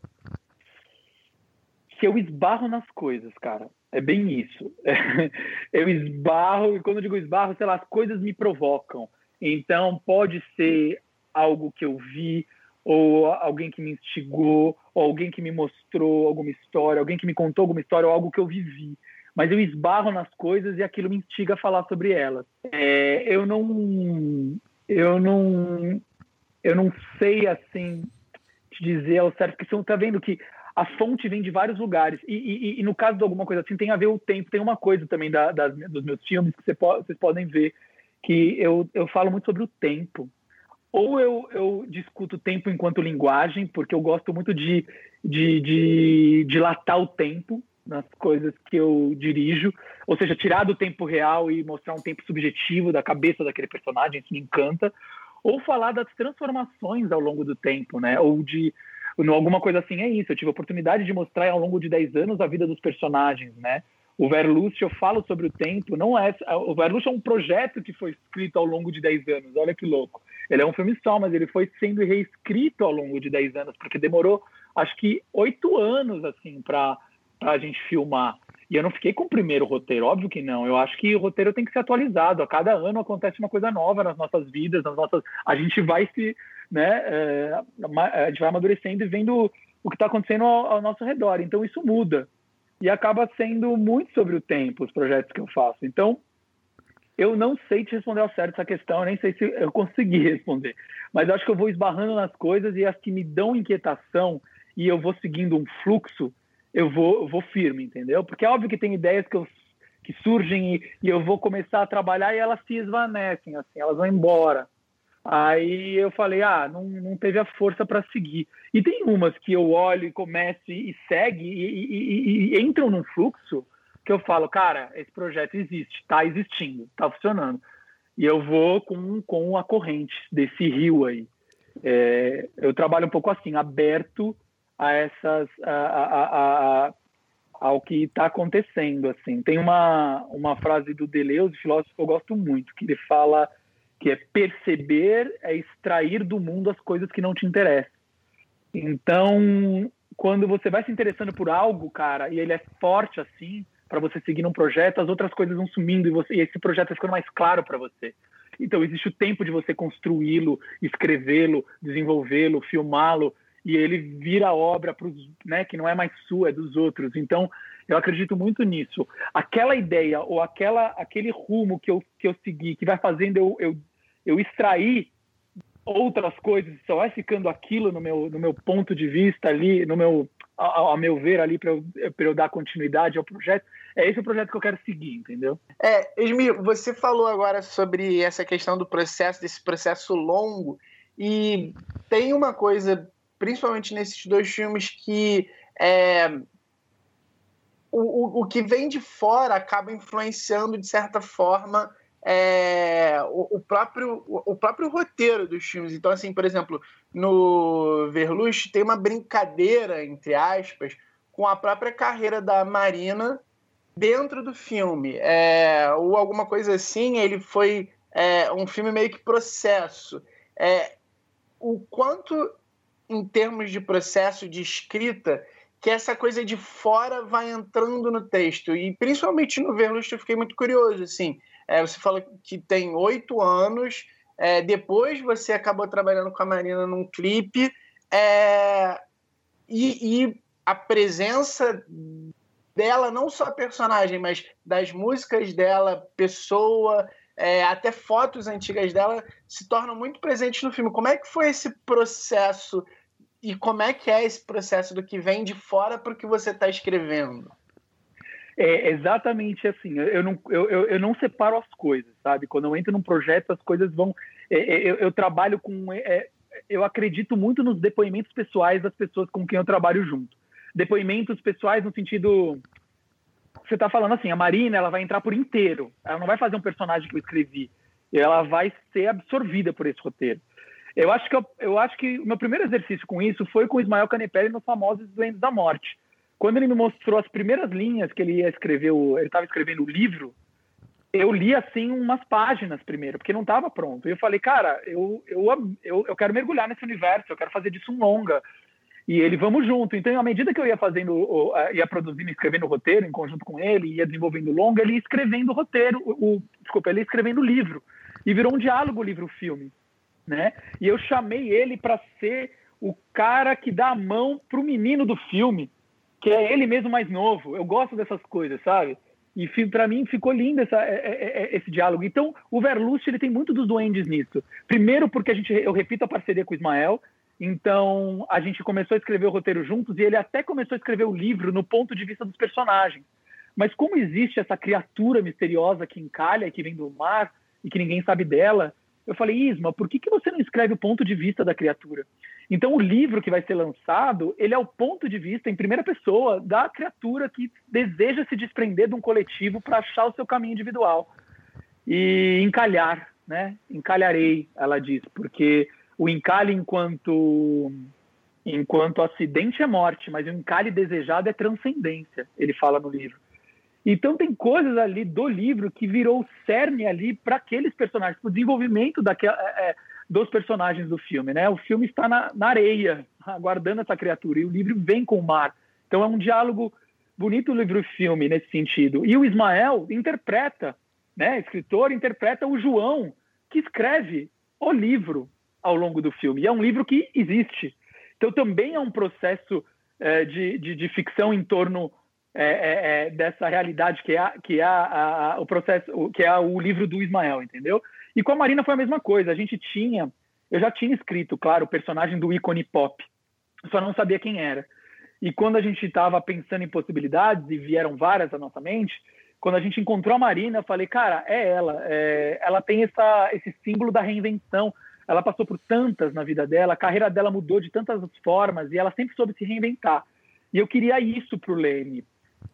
Speaker 3: que eu esbarro nas coisas, cara. É bem isso. eu esbarro, e quando eu digo esbarro, sei lá, as coisas me provocam. Então, pode ser algo que eu vi, ou alguém que me instigou, ou alguém que me mostrou alguma história, alguém que me contou alguma história, ou algo que eu vivi. Mas eu esbarro nas coisas e aquilo me instiga a falar sobre elas. É, eu não eu não eu não sei assim te dizer ao certo que você está vendo que a fonte vem de vários lugares. E, e, e, no caso de alguma coisa assim tem a ver o tempo. Tem uma coisa também da, das, dos meus filmes que você pode, vocês podem ver que eu, eu falo muito sobre o tempo. Ou eu, eu discuto o tempo enquanto linguagem porque eu gosto muito de, de, de dilatar o tempo nas coisas que eu dirijo, ou seja, tirar do tempo real e mostrar um tempo subjetivo da cabeça daquele personagem, isso me encanta, ou falar das transformações ao longo do tempo, né? Ou de alguma coisa assim é isso. Eu tive a oportunidade de mostrar ao longo de 10 anos a vida dos personagens, né? O Verlust, eu falo sobre o tempo, não é. O Verlust é um projeto que foi escrito ao longo de 10 anos, olha que louco. Ele é um filme só, mas ele foi sendo reescrito ao longo de 10 anos, porque demorou, acho que, oito anos, assim, para para a gente filmar. E eu não fiquei com o primeiro roteiro, óbvio que não. Eu acho que o roteiro tem que ser atualizado. A cada ano acontece uma coisa nova nas nossas vidas, nas nossas. A gente vai se, né? É, a gente vai amadurecendo e vendo o que está acontecendo ao, ao, nosso redor. Então isso muda e acaba sendo muito sobre o tempo os projetos que eu faço. Então eu não sei te responder ao certo essa questão. Eu nem sei se eu consegui responder, mas acho que eu vou esbarrando nas coisas e as que me dão inquietação e eu vou seguindo um fluxo eu vou, eu vou firme, entendeu? Porque é óbvio que tem ideias que, eu, que surgem e, e, eu vou começar a trabalhar e elas se esvanecem, assim, elas vão embora. Aí eu falei, ah, não, não teve a força para seguir. E tem umas que eu olho e começo e, e segue e, e, entram num fluxo que eu falo, cara, esse projeto existe, está existindo, está funcionando. E eu vou com, com a corrente desse rio aí. É, eu trabalho um pouco assim, aberto a essas a, a, a, ao que está acontecendo assim. Tem uma uma frase do Deleuze filósofo que eu gosto muito que ele fala que é perceber é extrair do mundo as coisas que não te interessam. Então quando você vai se interessando por algo cara e ele é forte assim para você seguir num projeto as outras coisas vão sumindo e, você, e esse projeto vai ficando mais claro para você. Então existe o tempo de você construí-lo escrevê-lo desenvolvê-lo filmá-lo e ele vira obra para né, que não é mais sua, é dos outros. Então, eu acredito muito nisso. Aquela ideia ou aquela, aquele rumo que eu, que eu segui, que vai fazendo eu, eu, eu extrair outras coisas, só vai ficando aquilo no meu, no meu ponto de vista ali, no meu ao, meu ver, ali para eu, eu dar continuidade ao projeto. É esse o projeto que eu quero seguir, entendeu?
Speaker 1: É, Esmi, você falou agora sobre essa questão do processo, desse processo longo, e tem uma coisa, principalmente nesses dois filmes, que é, o, o, que vem de fora acaba influenciando, de certa forma, é, o, o, próprio, o, o, próprio roteiro dos filmes. Então, assim, por exemplo, no Verluche tem uma brincadeira, entre aspas, com a própria carreira da Marina dentro do filme. É, ou alguma coisa assim, ele foi é, um filme meio que processo. É, o quanto, em termos de processo de escrita, que essa coisa de fora vai entrando no texto. E principalmente no Verluste eu fiquei muito curioso, assim. É, você falou que tem oito anos, é, depois você acabou trabalhando com a Marina num clipe, é, e, e, a presença dela, não só a personagem, mas das músicas dela, pessoa, é, até fotos antigas dela, se tornam muito presentes no filme. Como é que foi esse processo e como é que é esse processo do que vem de fora para o que você está escrevendo?
Speaker 3: É exatamente assim. Eu não, eu, eu, eu, não separo as coisas, sabe? Quando eu entro num projeto, as coisas vão. É, é, eu, eu, trabalho com. É, eu acredito muito nos depoimentos pessoais das pessoas com quem eu trabalho junto. Depoimentos pessoais no sentido. Você está falando assim, a Marina ela vai entrar por inteiro. Ela não vai fazer um personagem que eu escrevi. Ela vai ser absorvida por esse roteiro. Eu acho que eu, eu acho que o meu primeiro exercício com isso foi com o Ismael Canepelli nos famosos Lendas da Morte quando ele me mostrou as primeiras linhas que ele ia escrever, ele estava escrevendo o livro, eu li assim umas páginas primeiro, porque não estava pronto. E eu falei, cara, eu, eu, eu, eu quero mergulhar nesse universo, eu quero fazer disso um longa. E ele, vamos junto. Então, à medida que eu ia fazendo, ia produzindo, escrevendo o roteiro em conjunto com ele, ia desenvolvendo longa, ele ia escrevendo o roteiro, o, desculpa, ele ia escrevendo o livro. E virou um diálogo livro-filme, né? E eu chamei ele para ser o cara que dá a mão pro menino do filme que é ele mesmo mais novo. Eu gosto dessas coisas, sabe? E para mim ficou lindo essa, é, é, é, esse diálogo. Então, o Verlust ele tem muito dos duendes nisso. Primeiro, porque a gente, eu repito a parceria com o Ismael. Então, a gente começou a escrever o roteiro juntos e ele até começou a escrever o livro no ponto de vista dos personagens. Mas como existe essa criatura misteriosa que encalha, que vem do mar e que ninguém sabe dela, eu falei, Isma, por que, que você não escreve o ponto de vista da criatura? Então, o livro que vai ser lançado, ele é o ponto de vista, em primeira pessoa, da criatura que deseja se desprender de um coletivo para achar o seu caminho individual. E encalhar, né? Encalharei, ela diz, porque o encalhe enquanto enquanto acidente é morte, mas o encalhe desejado é transcendência, ele fala no livro. Então tem coisas ali do livro que virou cerne ali para aqueles personagens, para o desenvolvimento daquela, é, é dos personagens do filme, né? O filme está na, na, areia, aguardando essa criatura, e o livro vem com o mar. Então é um diálogo bonito livro-filme nesse sentido. E o Ismael interpreta, né? Escritor interpreta o João, que escreve o livro ao longo do filme. E é um livro que existe. Então também é um processo é, de, de, de, ficção em torno é, é, é dessa realidade que é, que é a, a, o processo, que é o livro do Ismael, entendeu? E com a Marina foi a mesma coisa. A gente tinha, eu já tinha escrito, claro, o personagem do ícone pop, só não sabia quem era. E quando a gente estava pensando em possibilidades, e vieram várias à nossa mente, quando a gente encontrou a Marina, eu falei, cara, é ela. É, ela tem essa, esse símbolo da reinvenção. Ela passou por tantas na vida dela, a carreira dela mudou de tantas formas e ela sempre soube se reinventar. E eu queria isso para o Lene,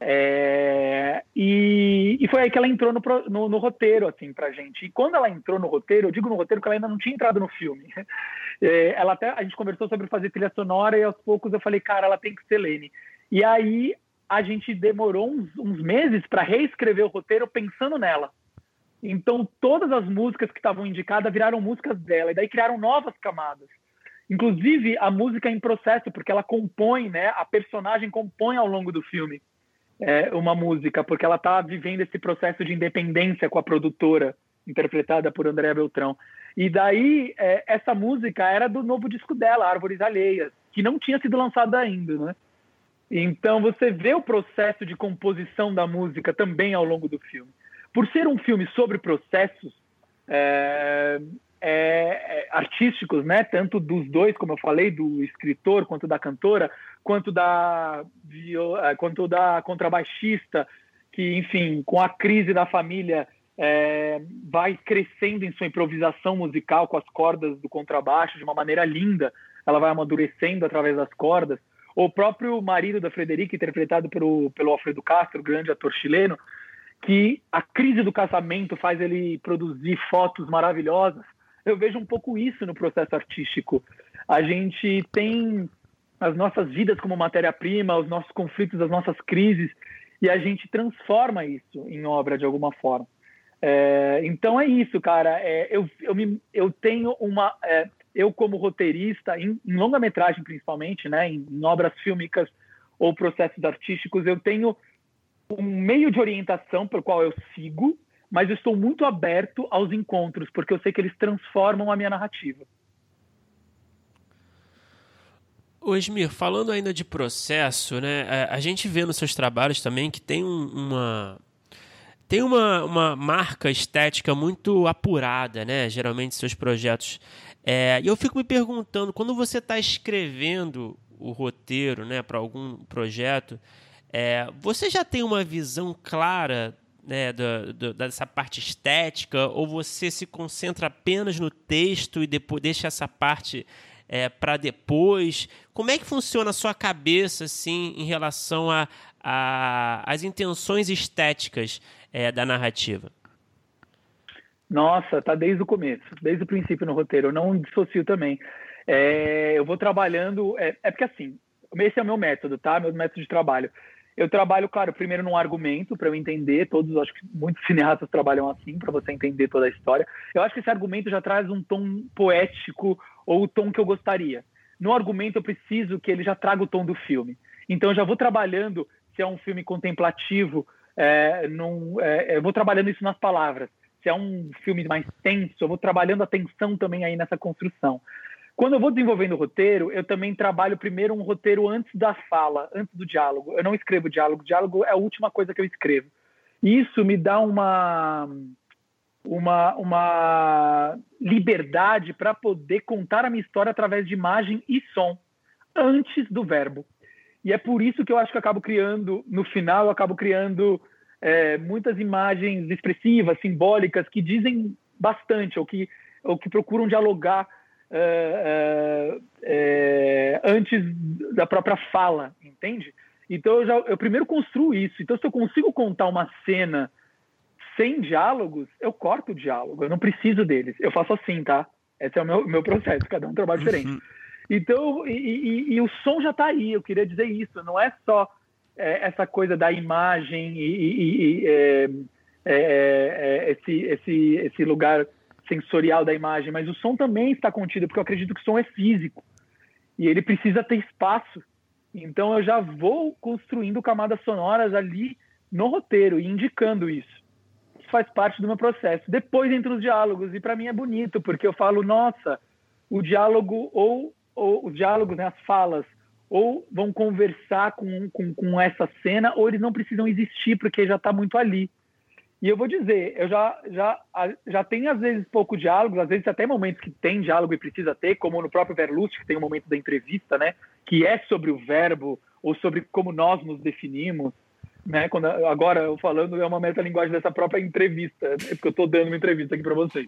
Speaker 3: é, e, e, foi aí que ela entrou no, no, no, roteiro, assim, pra gente. E quando ela entrou no roteiro, eu digo no roteiro que ela ainda não tinha entrado no filme. É, ela até, a gente conversou sobre fazer trilha sonora e aos poucos eu falei, cara, ela tem que ser Lene. E aí a gente demorou uns, uns meses para reescrever o roteiro pensando nela. Então todas as músicas que estavam indicadas viraram músicas dela, e daí criaram novas camadas. Inclusive a música em processo, porque ela compõe, né? A personagem compõe ao longo do filme é, uma música, porque ela está vivendo esse processo de independência com a produtora, interpretada por Andréa Beltrão. E daí, é, essa música era do novo disco dela, Árvores Alheias, que não tinha sido lançado ainda, né? Então, você vê o processo de composição da música também ao longo do filme. Por ser um filme sobre processos, é, é, é, artísticos, né? Tanto dos dois, como eu falei, do escritor quanto da cantora, quanto da é, quanto da contrabaixista, que, enfim, com a crise da família é, vai crescendo em sua improvisação musical com as cordas do contrabaixo de uma maneira linda. Ela vai amadurecendo através das cordas. O próprio marido da Frederica, interpretado pelo, pelo Alfredo Castro, grande ator chileno, que a crise do casamento faz ele produzir fotos maravilhosas. Eu vejo um pouco isso no processo artístico. A gente tem as nossas vidas como matéria-prima, os nossos conflitos, as nossas crises, e a gente transforma isso em obra de alguma forma. É, então é isso, cara. É, eu, eu, me, eu tenho uma. É, eu, como roteirista, em, em longa-metragem principalmente, né, em, em obras fílmicas ou processos artísticos, eu tenho um meio de orientação pelo qual eu sigo, mas estou muito aberto aos encontros, porque eu sei que eles transformam a minha narrativa.
Speaker 2: Ô falando ainda de processo, né, a, gente vê nos seus trabalhos também que tem um, uma tem uma, uma marca estética muito apurada, né? Geralmente seus projetos. É, e eu fico me perguntando, quando você está escrevendo o roteiro, né, para algum projeto, é, você já tem uma visão clara né, do, dessa parte estética ou você se concentra apenas no texto e depois deixa essa parte é, para depois? Como é que funciona a sua cabeça assim em relação a, a as intenções estéticas é, da narrativa?
Speaker 3: Nossa, tá desde o começo, desde o princípio no roteiro. Eu não dissocio também. É, eu vou trabalhando. É, é, porque assim, esse é o meu método, tá? Meu método de trabalho. Eu trabalho, claro, primeiro num argumento para eu entender. Todos, acho que muitos cineastas trabalham assim para você entender toda a história. Eu acho que esse argumento já traz um tom poético ou o tom que eu gostaria. No argumento eu preciso que ele já traga o tom do filme. Então eu já vou trabalhando se é um filme contemplativo, é, num, é, eu vou trabalhando isso nas palavras. Se é um filme mais tenso, eu vou trabalhando a tensão também aí nessa construção. Quando eu vou desenvolvendo o roteiro, eu também trabalho primeiro um roteiro antes da fala, antes do diálogo. Eu não escrevo diálogo, diálogo é a última coisa que eu escrevo. Isso me dá uma uma, uma liberdade para poder contar a minha história através de imagem e som antes do verbo. E é por isso que eu acho que eu acabo criando, no final, eu acabo criando é, muitas imagens expressivas, simbólicas, que dizem bastante, ou que, ou que procuram dialogar é, é, é, antes da própria fala, entende? Então eu, já, eu primeiro construo isso. Então se eu consigo contar uma cena sem diálogos, eu corto o diálogo, eu não preciso deles. Eu faço assim, tá? Esse é o meu, meu processo, cada um trabalha diferente. Uhum. Então, e, e, e, o som já está aí, eu queria dizer isso, não é só é, essa coisa da imagem e, e é, é, é, esse, esse, esse lugar sensorial da imagem, mas o som também está contido, porque eu acredito que o som é físico e ele precisa ter espaço. Então eu já vou construindo camadas sonoras ali no roteiro e indicando isso. Isso faz parte do meu processo. Depois entre os diálogos e para mim é bonito porque eu falo, nossa, o diálogo ou, ou os diálogos, né, as falas, ou vão conversar com, com, com essa cena ou eles não precisam existir porque já está muito ali. E eu vou dizer, eu já, já, já tem às vezes pouco diálogo, às vezes até momentos que tem diálogo e precisa ter, como no próprio Verlust, que tem um momento da entrevista, né, que é sobre o verbo ou sobre como nós nos definimos, né? Quando agora eu falando é uma metalinguagem dessa própria entrevista, né, porque eu estou dando uma entrevista aqui para vocês.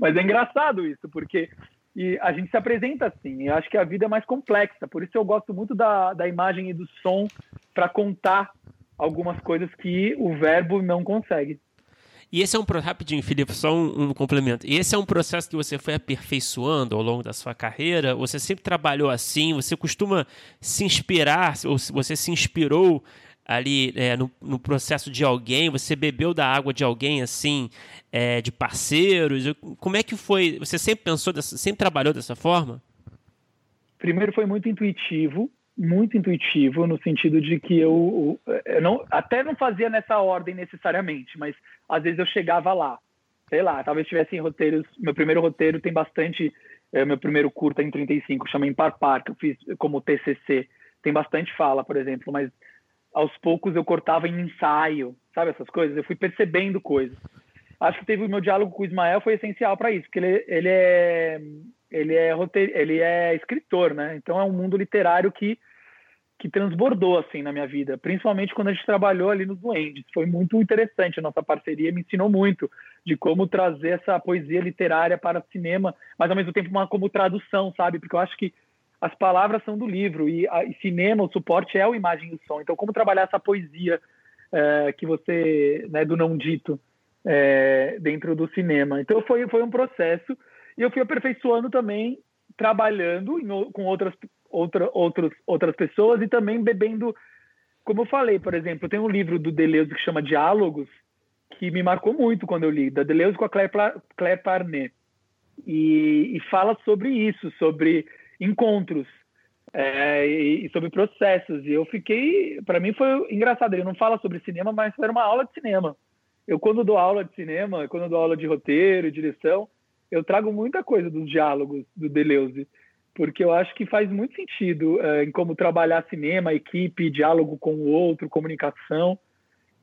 Speaker 3: Mas é engraçado isso, porque e a gente se apresenta assim. E acho que a vida é mais complexa, por isso eu gosto muito da, da imagem e do som para contar algumas coisas que o verbo não consegue.
Speaker 2: E esse é um rapidinho, Felipe, só um, um, complemento. E esse é um processo que você foi aperfeiçoando ao longo da sua carreira. Você sempre trabalhou assim. Você costuma se inspirar, ou você se inspirou ali é, no, no, processo de alguém. Você bebeu da água de alguém assim, é, de parceiros. Como é que foi? Você sempre pensou, dessa, sempre trabalhou dessa forma?
Speaker 3: Primeiro foi muito intuitivo muito intuitivo no sentido de que eu, eu não, até não fazia nessa ordem necessariamente, mas às vezes eu chegava lá, sei lá, talvez tivesse roteiros, meu primeiro roteiro tem bastante, é, meu primeiro curta em 35, chama Impar Par, que eu fiz como TCC, tem bastante fala, por exemplo, mas aos poucos eu cortava em ensaio, sabe essas coisas? Eu fui percebendo coisas. acho que teve o meu diálogo com o Ismael foi essencial para isso, porque ele, ele é ele é roteir, ele é escritor, né? Então é um mundo literário que que transbordou assim na minha vida, principalmente quando a gente trabalhou ali nos Duendes. Foi muito interessante a nossa parceria, me ensinou muito de como trazer essa poesia literária para o cinema, mas ao mesmo tempo uma como tradução, sabe? Porque eu acho que as palavras são do livro e, a, e cinema, o suporte é a imagem e o som. Então, como trabalhar essa poesia é, que você, né, do não dito é, dentro do cinema? Então, foi foi um processo e eu fui aperfeiçoando também trabalhando em, com outras outra, outros, outras pessoas e também bebendo, como eu falei, por exemplo, tem um livro do Deleuze que chama Diálogos, que me marcou muito quando eu li, da Deleuze com a Claire, Claire Parnet. E, e fala sobre isso, sobre encontros é, e, e, sobre processos. E eu fiquei, para mim foi engraçado. Ele não fala sobre cinema, mas era uma aula de cinema. Eu quando dou aula de cinema, quando dou aula de roteiro, direção, eu trago muita coisa dos diálogos do Deleuze porque eu acho que faz muito sentido é, em como trabalhar cinema, equipe, diálogo com o outro, comunicação.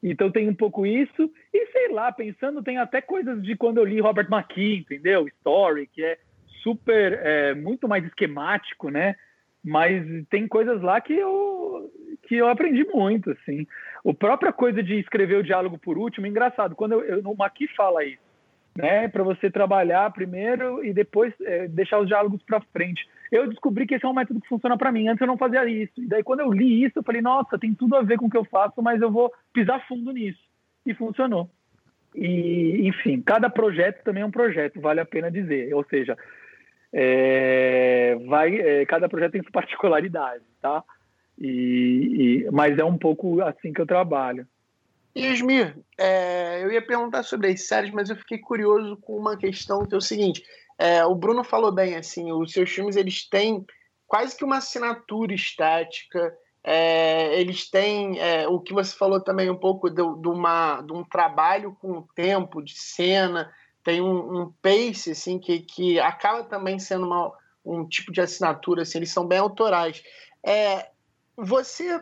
Speaker 3: Então tem um pouco isso, e sei lá, pensando, tem até coisas de quando eu li Robert McKee, entendeu? Story, que é super, é, muito mais esquemático, né? Mas tem coisas lá que eu, que eu aprendi muito, assim. A própria coisa de escrever o diálogo por último, engraçado, quando eu, eu, o McKee fala isso, né? Para você trabalhar primeiro e depois é, deixar os diálogos para frente eu descobri que esse é um método que funciona para mim. Antes eu não fazia isso. E daí, quando eu li isso, eu falei, nossa, tem tudo a ver com o que eu faço, mas eu vou pisar fundo nisso. E funcionou. E, enfim, cada projeto também é um projeto, vale a pena dizer. Ou seja, é, vai, é, cada projeto tem sua particularidade, tá? E, e, mas é um pouco assim que eu trabalho.
Speaker 1: Yasmir, é, eu ia perguntar sobre as séries, mas eu fiquei curioso com uma questão que é o seguinte: é, o Bruno falou bem, assim, os seus filmes eles têm quase que uma assinatura estética. É, eles têm é, o que você falou também um pouco de, de, uma, de um trabalho com o tempo de cena, tem um, um pace assim que, que acaba também sendo uma, um tipo de assinatura, assim, eles são bem autorais. É, você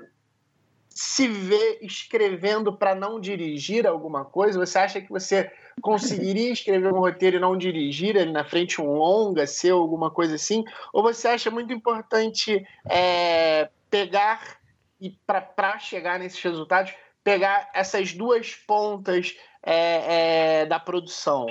Speaker 1: se vê escrevendo para não dirigir alguma coisa? Você acha que você conseguiria escrever um roteiro e não dirigir ele na frente um longa, ser alguma coisa assim? Ou você acha muito importante é, pegar e para chegar nesses resultados, pegar essas duas pontas é, é, da produção?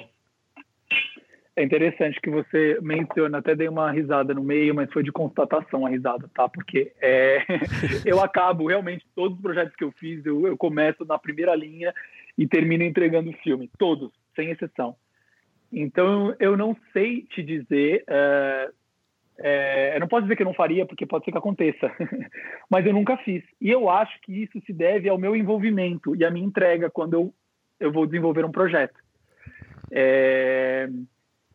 Speaker 3: É interessante que você menciona, até dei uma risada no meio, mas foi de constatação a risada, tá? Porque é, eu acabo realmente todos os projetos que eu fiz, eu, eu começo na primeira linha e termino entregando o filme, todos, sem exceção. Então eu não sei te dizer, é, é, eu não posso dizer que eu não faria, porque pode ser que aconteça, mas eu nunca fiz. E eu acho que isso se deve ao meu envolvimento e à minha entrega quando eu, eu vou desenvolver um projeto. É,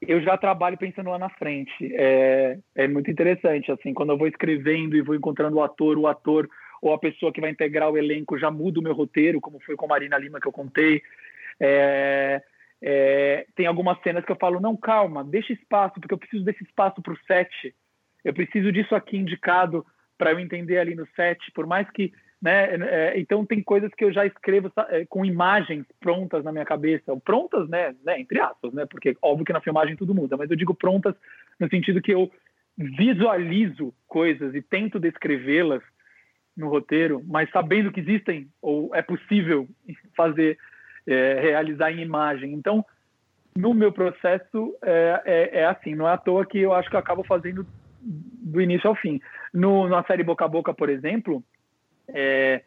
Speaker 3: eu já trabalho pensando lá na frente. É, é muito interessante, assim, quando eu vou escrevendo e vou encontrando o ator, o ator ou a pessoa que vai integrar o elenco já muda o meu roteiro, como foi com a Marina Lima que eu contei. É, é, tem algumas cenas que eu falo, não, calma, deixa espaço, porque eu preciso desse espaço para o set. Eu preciso disso aqui indicado para eu entender ali no set, por mais que né? É, então tem coisas que eu já escrevo é, com imagens prontas na minha cabeça, prontas, né, né, entre aspas, né? Porque óbvio que na filmagem tudo muda, mas eu digo prontas no sentido que eu visualizo coisas e tento descrevê-las no roteiro, mas sabendo que existem ou é possível fazer é, realizar em imagem. Então, no meu processo é, é, é, assim, não é à toa que eu acho que eu acabo fazendo do início ao fim. No, na série Boca a Boca, por exemplo, é,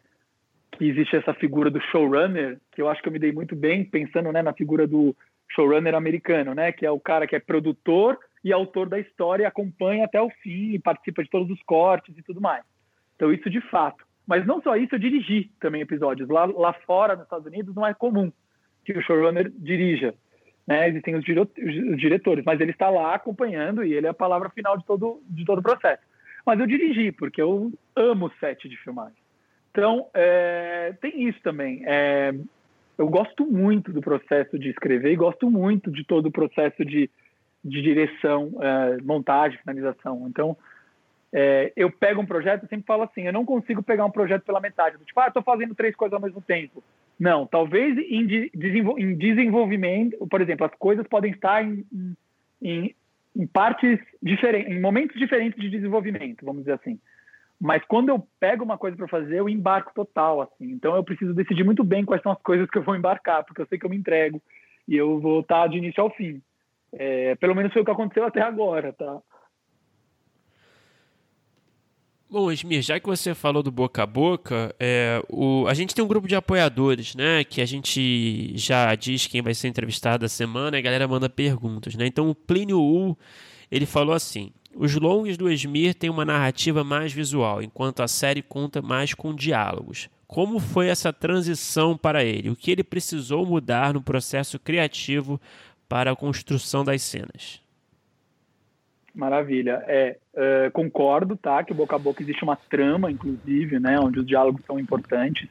Speaker 3: que existe essa figura do showrunner, que eu acho que eu me dei muito bem pensando né, na figura do showrunner americano, né, que é o cara que é produtor e autor da história, acompanha até o fim e participa de todos os cortes e tudo mais. Então, isso de fato. Mas não só isso, eu dirigi também episódios. Lá, lá fora, nos Estados Unidos, não é comum que o showrunner dirija. Né? Existem os, os diretores, mas ele está lá acompanhando e ele é a palavra final de todo, de todo o processo. Mas eu dirigi, porque eu amo set de filmagem. Então, é, tem isso também. É, eu gosto muito do processo de escrever e gosto muito de todo o processo de, de direção, é, montagem, finalização. Então, é, eu pego um projeto e sempre falo assim: eu não consigo pegar um projeto pela metade. Tipo, ah, estou fazendo três coisas ao mesmo tempo. Não, talvez em, em desenvolvimento, por exemplo, as coisas podem estar em, em, em partes diferentes, em momentos diferentes de desenvolvimento, vamos dizer assim. Mas quando eu pego uma coisa para fazer, eu embarco total, assim. Então eu preciso decidir muito bem quais são as coisas que eu vou embarcar, porque eu sei que eu me entrego e eu vou estar de início ao fim. É, pelo menos foi o que aconteceu até agora, tá?
Speaker 2: Bom, Esmir, já que você falou do boca a boca, é, o, a gente tem um grupo de apoiadores, né? Que a gente já diz quem vai ser entrevistado da semana e a galera manda perguntas, né? Então o Plínio U, ele falou assim: os longs do Esmir têm uma narrativa mais visual, enquanto a série conta mais com diálogos. Como foi essa transição para ele? O que ele precisou mudar no processo criativo para a construção das cenas?
Speaker 3: Maravilha. É, uh, concordo, tá? Que boca a boca existe uma trama, inclusive, né? Onde os diálogos são importantes.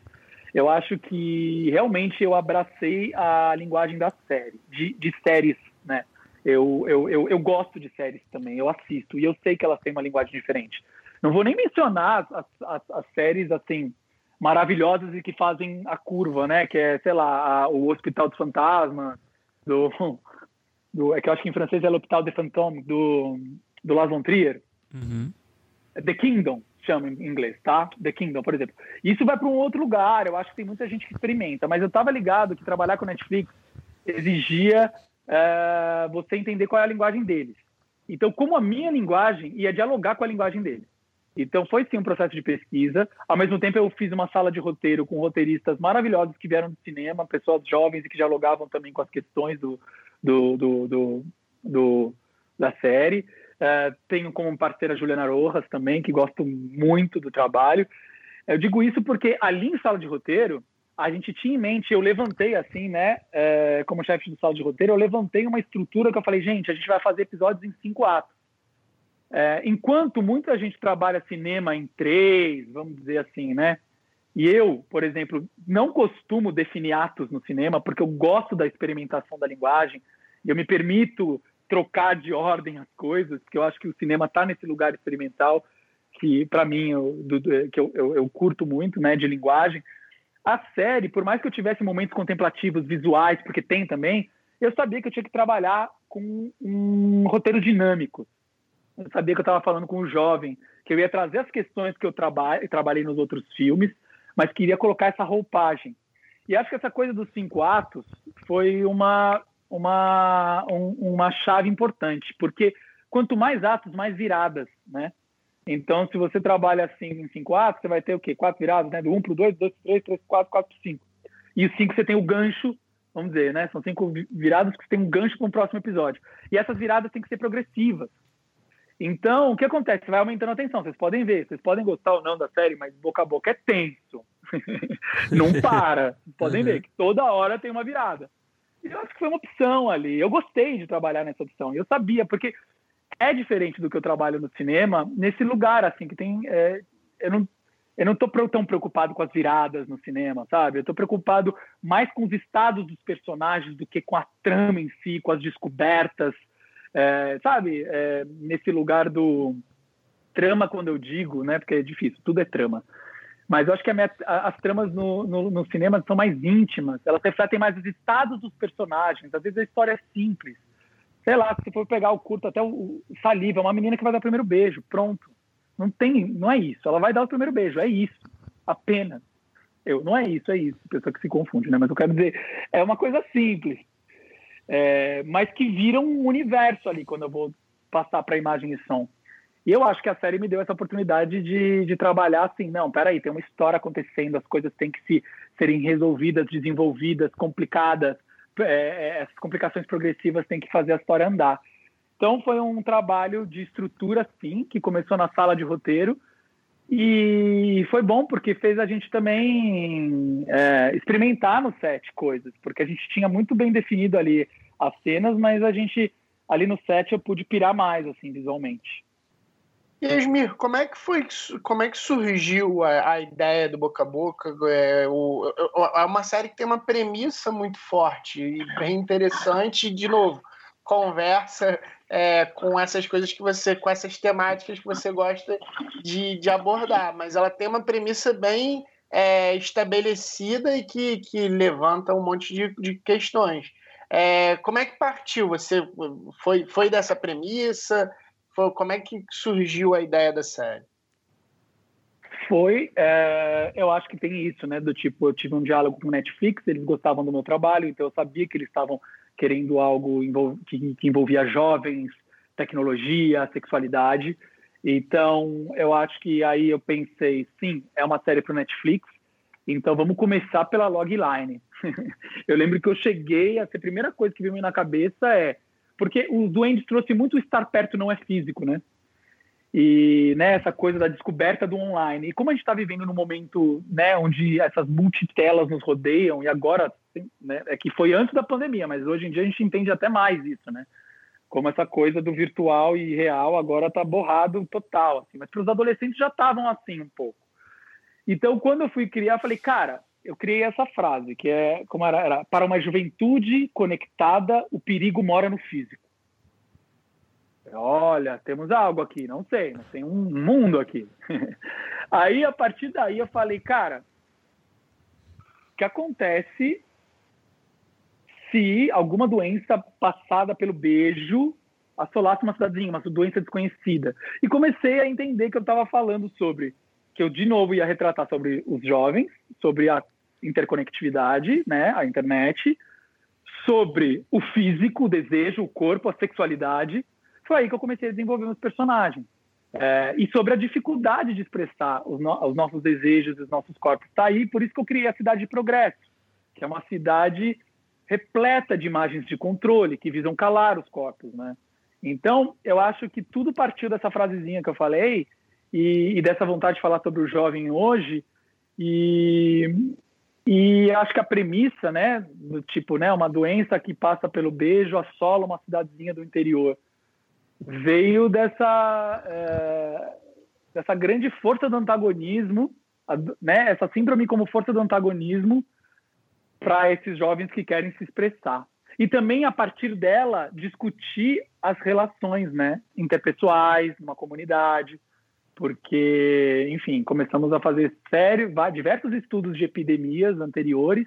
Speaker 3: Eu acho que realmente eu abracei a linguagem da série, de, de séries? Eu, eu, eu, eu, gosto de séries também, eu assisto e eu sei que elas têm uma linguagem diferente. Não vou nem mencionar as, as, as séries assim maravilhosas e que fazem a curva, né? Que é, sei lá, a, o Hospital dos Fantasmas, do do, é que eu acho que em francês é L'Hôpital de Fantôme, do, do Lars von Trier. Uhum. The Kingdom, chama em inglês, tá? The Kingdom, por exemplo. Isso vai para um outro lugar, eu acho que tem muita gente que experimenta, mas eu estava ligado que trabalhar com Netflix exigia é, você entender qual é a linguagem deles. Então, como a minha linguagem ia dialogar com a linguagem deles. Então, foi sim um processo de pesquisa. Ao mesmo tempo, eu fiz uma sala de roteiro com roteiristas maravilhosos que vieram do cinema, pessoas jovens e que dialogavam também com as questões do, do, do, do, do da série. Uh, tenho como parceira Juliana Rojas também, que gosto muito do trabalho. Eu digo isso porque ali em sala de roteiro, a gente tinha em mente, eu levantei assim, né, uh, como chefe de sala de roteiro, eu levantei uma estrutura que eu falei, gente, a gente vai fazer episódios em cinco atos. Uh, enquanto muita gente trabalha cinema em três, vamos dizer assim, né, e eu, por exemplo, não costumo definir atos no cinema porque eu gosto da experimentação da linguagem eu me permito trocar de ordem as coisas, porque eu acho que o cinema está nesse lugar experimental que, para mim, eu, do, que eu, eu, eu, curto muito, né, de linguagem. A série, por mais que eu tivesse momentos contemplativos visuais, porque tem também, eu sabia que eu tinha que trabalhar com um roteiro dinâmico. Eu sabia que eu estava falando com um jovem, que eu ia trazer as questões que eu traba trabalhei nos outros filmes, mas queria colocar essa roupagem. E acho que essa coisa dos cinco atos foi uma, uma, um, uma chave importante, porque quanto mais atos, mais viradas, né? Então, se você trabalha assim em cinco atos, você vai ter o quê? Quatro viradas, né? Do um para o dois, dois para três, três para quatro, quatro para cinco. E os cinco você tem o gancho, vamos dizer, né? São cinco viradas que você tem um gancho para o próximo episódio. E essas viradas têm que ser progressivas. Então, o que acontece? Vai aumentando a tensão. Vocês podem ver, vocês podem gostar ou não da série, mas boca a boca é tenso. não para. Vocês podem uhum. ver que toda hora tem uma virada. E eu acho que foi uma opção ali. Eu gostei de trabalhar nessa opção. Eu sabia, porque é diferente do que eu trabalho no cinema, nesse lugar, assim, que tem. É, eu não. Eu não estou tão preocupado com as viradas no cinema, sabe? Eu estou preocupado mais com os estados dos personagens do que com a trama em si, com as descobertas, é, sabe, é, nesse lugar do trama, quando eu digo, né, porque é difícil, tudo é trama. Mas eu acho que minha, as tramas no, no, no, cinema são mais íntimas, elas refletem mais os estados dos personagens. Às vezes a história é simples. Sei lá, se for pegar o curto até o, Saliva, é uma menina que vai dar o primeiro beijo, pronto. Não tem, não é isso. Ela vai dar o primeiro beijo, é isso, apenas. Eu, não é isso, é isso. Pessoa que se confunde, né? Mas eu quero dizer, é uma coisa simples é, mas que viram um universo ali quando eu vou passar para imagem e som. E eu acho que a série me deu essa oportunidade de, de trabalhar assim, não, peraí, tem uma história acontecendo, as coisas têm que se, serem resolvidas, desenvolvidas, complicadas, é, é, essas complicações progressivas têm que fazer a história andar. Então foi um trabalho de estrutura, sim, que começou na sala de roteiro, e foi bom porque fez a gente também é, experimentar no set coisas, porque a gente tinha muito bem definido ali as cenas, mas a gente ali no set eu pude pirar mais assim visualmente.
Speaker 1: E Esmir, como é que foi, como é que surgiu a, a ideia do Boca a Boca? É, o, é uma série que tem uma premissa muito forte e bem interessante. De novo, conversa é, com essas coisas que você, com essas temáticas que você gosta de, de abordar, mas ela tem uma premissa bem é, estabelecida e que, que levanta um monte de, de questões. É, como é que partiu? Você foi, foi dessa premissa? Foi, como é que surgiu a ideia da série?
Speaker 3: Foi, é, eu acho que tem isso, né? Do tipo, eu tive um diálogo com o Netflix, eles gostavam do meu trabalho, então eu sabia que eles estavam querendo algo que, que envolvia jovens, tecnologia, sexualidade. Então, eu acho que aí eu pensei, sim, é uma série para o Netflix, então vamos começar pela logline. eu lembro que eu cheguei, a primeira coisa que veio na cabeça é, porque o Duende trouxe muito estar perto não é físico, né? E né, essa coisa da descoberta do online. E como a gente está vivendo num momento né, onde essas multitelas nos rodeiam, e agora, né, é que foi antes da pandemia, mas hoje em dia a gente entende até mais isso, né? como essa coisa do virtual e real agora está borrado total, assim. Mas para os adolescentes já estavam assim um pouco. Então, quando eu fui criar, falei, cara, eu criei essa frase que é como era, era para uma juventude conectada, o perigo mora no físico. Olha, temos algo aqui, não sei, mas tem um mundo aqui. Aí, a partir daí, eu falei, cara, o que acontece se alguma doença passada pelo beijo assolasse uma cidadezinha, uma doença desconhecida. E comecei a entender que eu estava falando sobre, que eu de novo ia retratar sobre os jovens, sobre a interconectividade, né, a internet, sobre o físico, o desejo, o corpo, a sexualidade. Foi aí que eu comecei a desenvolver meus personagens. É, e sobre a dificuldade de expressar os, no os nossos desejos e os nossos corpos. Está aí, por isso que eu criei a Cidade de Progresso, que é uma cidade repleta de imagens de controle que visam calar os corpos, né? Então, eu acho que tudo partiu dessa frasezinha que eu falei e, e dessa vontade de falar sobre o jovem hoje e, e acho que a premissa, né, do tipo, né, uma doença que passa pelo beijo assola uma cidadezinha do interior, veio dessa é, dessa grande força do antagonismo, né, essa síndrome como força do antagonismo para esses jovens que querem se expressar. E também, a partir dela, discutir as relações né, interpessoais numa comunidade, porque, enfim, começamos a fazer sério, diversos estudos de epidemias anteriores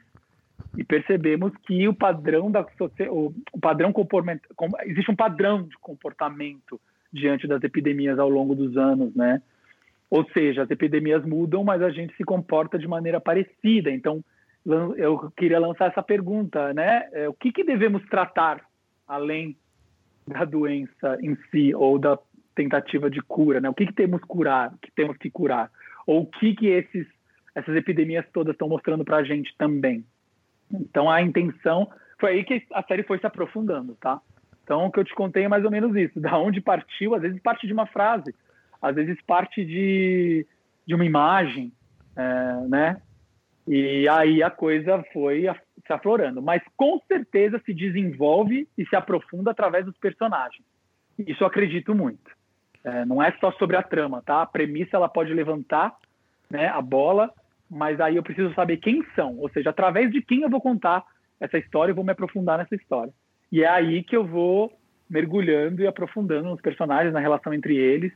Speaker 3: e percebemos que o padrão da o padrão comportamento existe um padrão de comportamento diante das epidemias ao longo dos anos, né? Ou seja, as epidemias mudam, mas a gente se comporta de maneira parecida. Então, eu queria lançar essa pergunta, né? É, o que, que devemos tratar além da doença em si ou da tentativa de cura, né? O que, que temos curar, que temos que curar, ou o que que esses essas epidemias todas estão mostrando para a gente também. Então a intenção foi aí que a série foi se aprofundando, tá? Então o que eu te contei é mais ou menos isso, da onde partiu, às vezes parte de uma frase, às vezes parte de, de uma imagem, é, né? E aí a coisa foi se aflorando. Mas com certeza se desenvolve e se aprofunda através dos personagens. Isso eu acredito muito. É, não é só sobre a trama, tá? A premissa ela pode levantar né, a bola, mas aí eu preciso saber quem são. Ou seja, através de quem eu vou contar essa história, eu vou me aprofundar nessa história. E é aí que eu vou mergulhando e aprofundando nos personagens, na relação entre eles.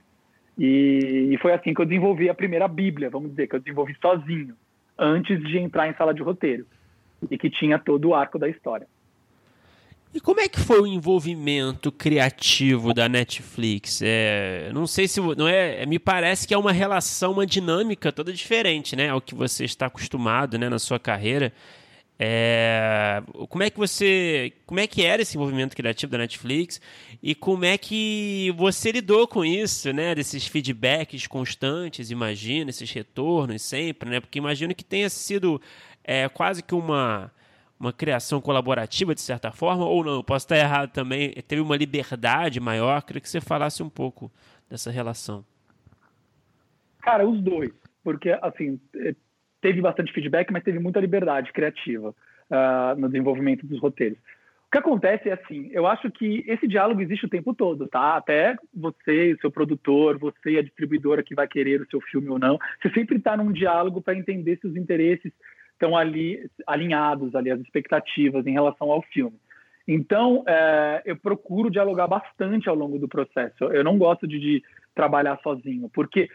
Speaker 3: E, e foi assim que eu desenvolvi a primeira Bíblia, vamos dizer, que eu desenvolvi sozinho antes de entrar em sala de roteiro e que tinha todo o arco da história.
Speaker 2: E como é que foi o envolvimento criativo da Netflix? É, não sei se não é, me parece que é uma relação, uma dinâmica toda diferente, né, ao que você está acostumado, né, na sua carreira. É, como é que você, como é que era esse envolvimento criativo da Netflix e como é que você lidou com isso, né? Desses feedbacks constantes, imagina, esses retornos sempre, né? Porque imagino que tenha sido é, quase que uma uma criação colaborativa de certa forma ou não? Posso estar errado também. Teve uma liberdade maior. Queria que você falasse um pouco dessa relação.
Speaker 3: Cara, os dois, porque assim teve bastante feedback, mas teve muita liberdade criativa uh, no desenvolvimento dos roteiros. O que acontece é assim, eu acho que esse diálogo existe o tempo todo, tá? Até você, seu produtor, você a distribuidora que vai querer o seu filme ou não, você sempre está num diálogo para entender se os interesses estão ali alinhados, ali as expectativas em relação ao filme. Então, é, eu procuro dialogar bastante ao longo do processo. Eu não gosto de, de trabalhar sozinho, porque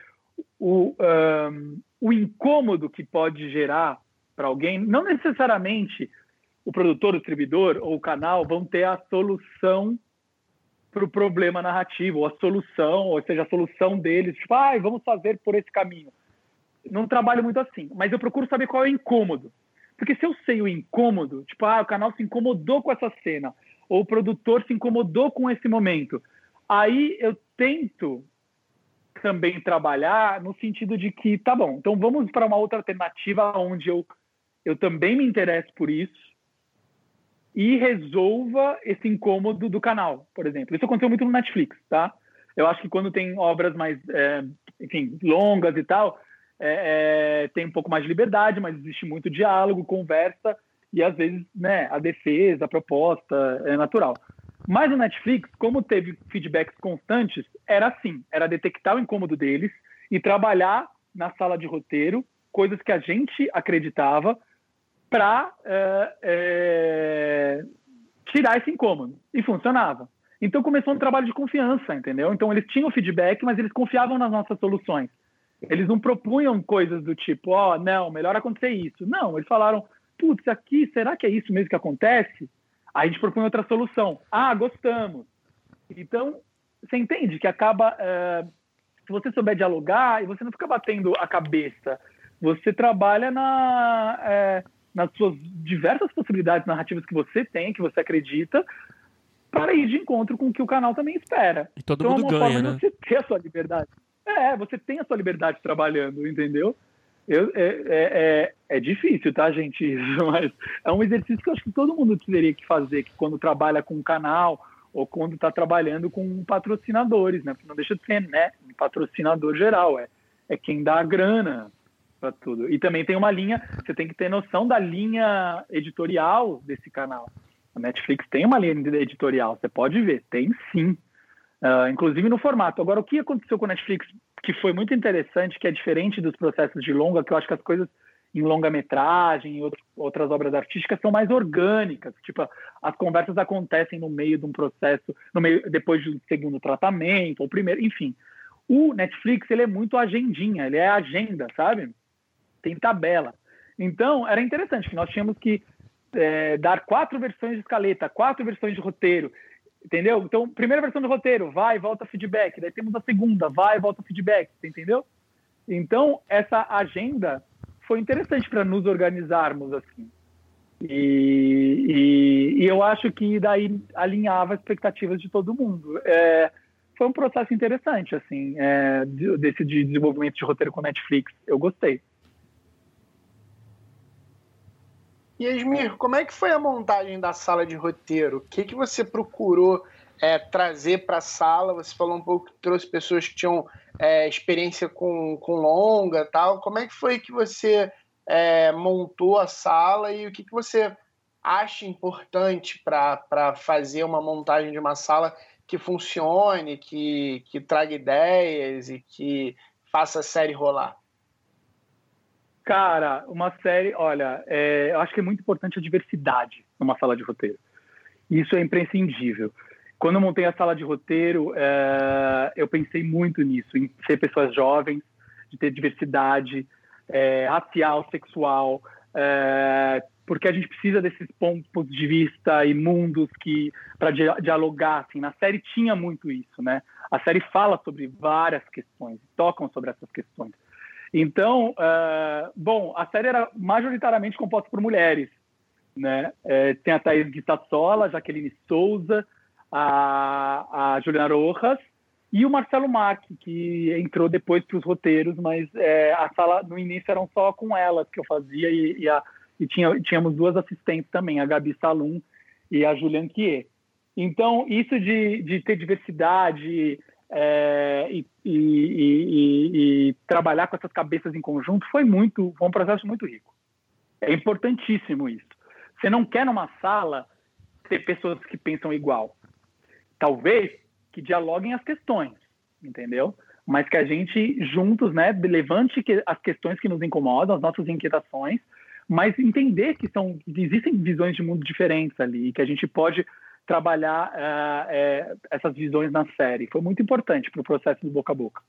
Speaker 3: o, um, o incômodo que pode gerar para alguém, não necessariamente o produtor, o distribuidor ou o canal vão ter a solução para o problema narrativo, ou a solução, ou seja, a solução deles, tipo, ah, vamos fazer por esse caminho. Não trabalho muito assim, mas eu procuro saber qual é o incômodo. Porque se eu sei o incômodo, tipo, ah, o canal se incomodou com essa cena, ou o produtor se incomodou com esse momento, aí eu tento também trabalhar no sentido de que, tá bom, então vamos para uma outra alternativa onde eu, eu também me interesso por isso, e resolva esse incômodo do canal, por exemplo. Isso aconteceu muito no Netflix, tá? Eu acho que quando tem obras mais, é, enfim, longas e tal, é, é, tem um pouco mais de liberdade, mas existe muito diálogo, conversa e às vezes, né, a defesa, a proposta é natural. Mas no Netflix, como teve feedbacks constantes, era assim, era detectar o incômodo deles e trabalhar na sala de roteiro coisas que a gente acreditava para é, é, tirar esse incômodo. E funcionava. Então começou um trabalho de confiança, entendeu? Então eles tinham feedback, mas eles confiavam nas nossas soluções. Eles não propunham coisas do tipo, ó, oh, não, melhor acontecer isso. Não, eles falaram, putz, aqui, será que é isso mesmo que acontece? Aí a gente propõe outra solução. Ah, gostamos. Então, você entende que acaba. É, se você souber dialogar e você não fica batendo a cabeça, você trabalha na. É, nas suas diversas possibilidades narrativas que você tem, que você acredita, para ir de encontro com o que o canal também espera.
Speaker 2: E todo então, mundo é uma ganha, forma
Speaker 3: né? de você ter a sua liberdade. É, você tem a sua liberdade trabalhando, entendeu? Eu, é, é, é, é, difícil, tá, gente? Isso, mas é um exercício que eu acho que todo mundo teria que fazer, que quando trabalha com um canal ou quando está trabalhando com patrocinadores, né? Porque não deixa de ser, né? Um patrocinador geral, é, é quem dá a grana para tudo. E também tem uma linha, você tem que ter noção da linha editorial desse canal. A Netflix tem uma linha editorial, você pode ver, tem sim. Uh, inclusive no formato. Agora, o que aconteceu com a Netflix, que foi muito interessante, que é diferente dos processos de longa, que eu acho que as coisas em longa-metragem e outras obras artísticas são mais orgânicas. Tipo, as conversas acontecem no meio de um processo, no meio depois do segundo tratamento, ou primeiro, enfim. O Netflix, ele é muito agendinha, ele é agenda, sabe? tem tabela. Então, era interessante que nós tínhamos que é, dar quatro versões de escaleta, quatro versões de roteiro, entendeu? Então, primeira versão do roteiro, vai, volta feedback. Daí temos a segunda, vai, volta feedback, entendeu? Então, essa agenda foi interessante para nos organizarmos assim. E, e, e, eu acho que daí alinhava as expectativas de todo mundo. É, foi um processo interessante, assim, é, desse de desenvolvimento de roteiro com Netflix. Eu gostei.
Speaker 1: Esmir, como é que foi a montagem da sala de roteiro? O que, que você procurou é, trazer para a sala? Você falou um pouco que trouxe pessoas que tinham é, experiência com, com longa tal. Como é que foi que você é, montou a sala e o que, que você acha importante para fazer uma montagem de uma sala que funcione, que, que traga ideias e que faça a série rolar?
Speaker 3: Cara, uma série, olha, é, eu acho que é muito importante a diversidade numa sala de roteiro. Isso é imprescindível. Quando eu montei a sala de roteiro, é, eu pensei muito nisso, em ser pessoas jovens, de ter diversidade é, racial, sexual, é, porque a gente precisa desses pontos de vista e mundos que para dialogar. Assim, na série tinha muito isso, né? A série fala sobre várias questões, tocam sobre essas questões. Então, uh, bom, a série era majoritariamente composta por mulheres. Né? É, tem a Thaís Guitassola, Jaqueline Souza, a, a Juliana Rojas e o Marcelo Marque, que entrou depois para os roteiros, mas é, a sala no início eram só com elas que eu fazia e, e, a, e tinha, tínhamos duas assistentes também, a Gabi Salum e a Juliane Kier. Então, isso de, de ter diversidade, é, e, e, e, e, trabalhar com essas cabeças em conjunto foi muito, foi um processo muito rico. É importantíssimo isso. Você não quer numa sala ter pessoas que pensam igual. Talvez que dialoguem as questões, entendeu? Mas que a gente juntos, né, levante as questões que nos incomodam, as nossas inquietações, mas entender que são existem visões de mundo diferentes ali, que a gente pode trabalhar uh, é, essas visões na série. Foi muito importante para o processo do boca a boca.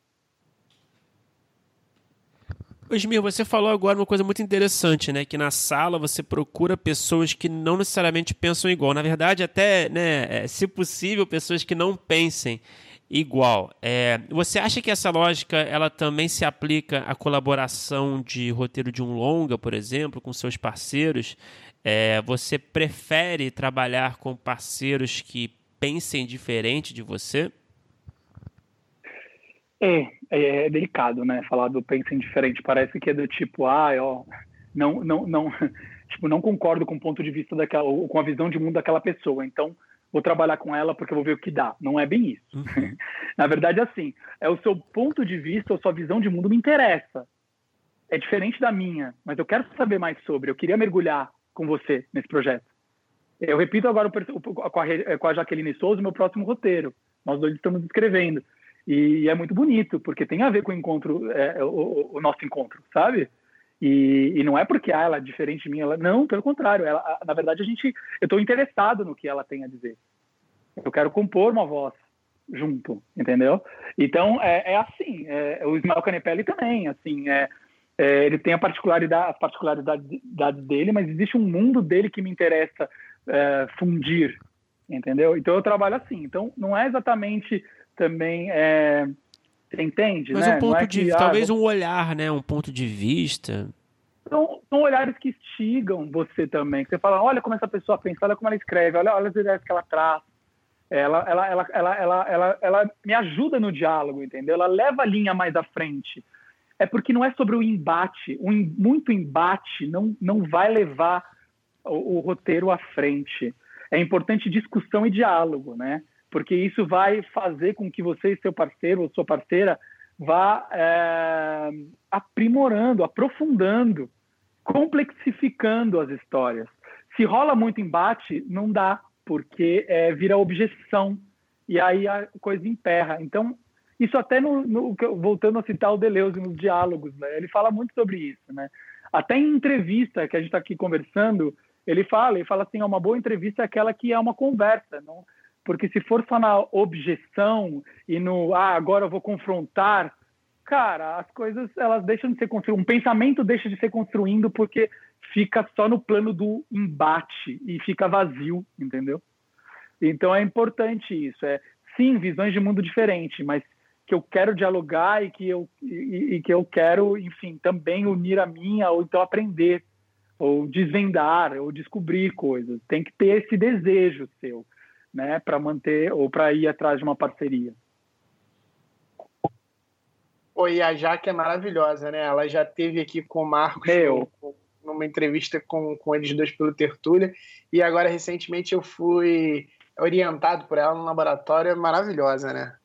Speaker 2: Osmir, você falou agora uma coisa muito interessante, né? Que na sala você procura pessoas que não necessariamente pensam igual. Na verdade, até, né, é, se possível, pessoas que não pensem igual. É, você acha que essa lógica ela também se aplica à colaboração de roteiro de um longa, por exemplo, com seus parceiros? É, você prefere trabalhar com parceiros que pensem diferente de você?
Speaker 3: É, é, é, delicado, né? Falar do pensem diferente. Parece que é do tipo, ah, ó, não, não, não, tipo, não concordo com o ponto de vista daquela, ou com a visão de mundo daquela pessoa. Então, vou trabalhar com ela porque eu vou ver o que dá. Não é bem isso. Uhum. Na verdade, é assim, é o seu ponto de vista ou sua visão de mundo me interessa. É diferente da minha, mas eu quero saber mais sobre. Eu queria mergulhar com você nesse projeto. Eu repito agora com a, com a Jaqueline Souza o meu próximo roteiro. Nós dois estamos escrevendo. E, é muito bonito, porque tem a ver com o encontro, é, o, o, nosso encontro, sabe? E, e, não é porque ah, ela é diferente de mim, ela, não, pelo contrário. Ela, na verdade, a gente, eu estou interessado no que ela tem a dizer. Eu quero compor uma voz junto, entendeu? Então é, é assim. É, o Ismael Canepelli também, assim, é, é, ele tem a particularidade, dele, mas existe um mundo dele que me interessa é, fundir, entendeu? Então eu trabalho assim. Então não é exatamente também é, você entende,
Speaker 2: Mas
Speaker 3: né?
Speaker 2: um ponto
Speaker 3: é
Speaker 2: de,
Speaker 3: que,
Speaker 2: talvez ah, um olhar, né? Um ponto de vista.
Speaker 3: São, são olhares que instigam você também. Que você fala, olha como essa pessoa pensa, olha como ela escreve, olha, olha as ideias que ela traz. Ela, ela, ela, ela, ela, ela, ela me ajuda no diálogo, entendeu? Ela leva a linha mais à frente. É porque não é sobre o embate. Muito embate não, não vai levar o, o roteiro à frente. É importante discussão e diálogo, né? porque isso vai fazer com que você e seu parceiro ou sua parceira vá é, aprimorando, aprofundando, complexificando as histórias. Se rola muito embate, não dá, porque é, vira objeção e aí a coisa emperra. Então, isso até no, no voltando a citar o Deleuze nos diálogos, né? ele fala muito sobre isso, né? Até em entrevista que a gente está aqui conversando, ele fala, ele fala assim, uma boa entrevista é aquela que é uma conversa, não porque se for só na objeção e no ah, agora eu vou confrontar, cara, as coisas elas deixam de ser construídas. Um pensamento deixa de ser construindo porque fica só no plano do embate e fica vazio, entendeu? Então é importante isso. É sim, visões de mundo diferente, mas que eu quero dialogar e que eu e, e que eu quero, enfim, também unir a minha ou então aprender ou desvendar ou descobrir coisas. Tem que ter esse desejo seu né, para manter ou para ir atrás de uma parceria.
Speaker 1: Oi, a Jaque é maravilhosa, né? Ela já teve aqui com o Marcos
Speaker 3: Meu.
Speaker 1: numa entrevista com, com eles dois pelo Tertúlia, e agora recentemente eu fui orientado por ela no laboratório, é maravilhosa, né?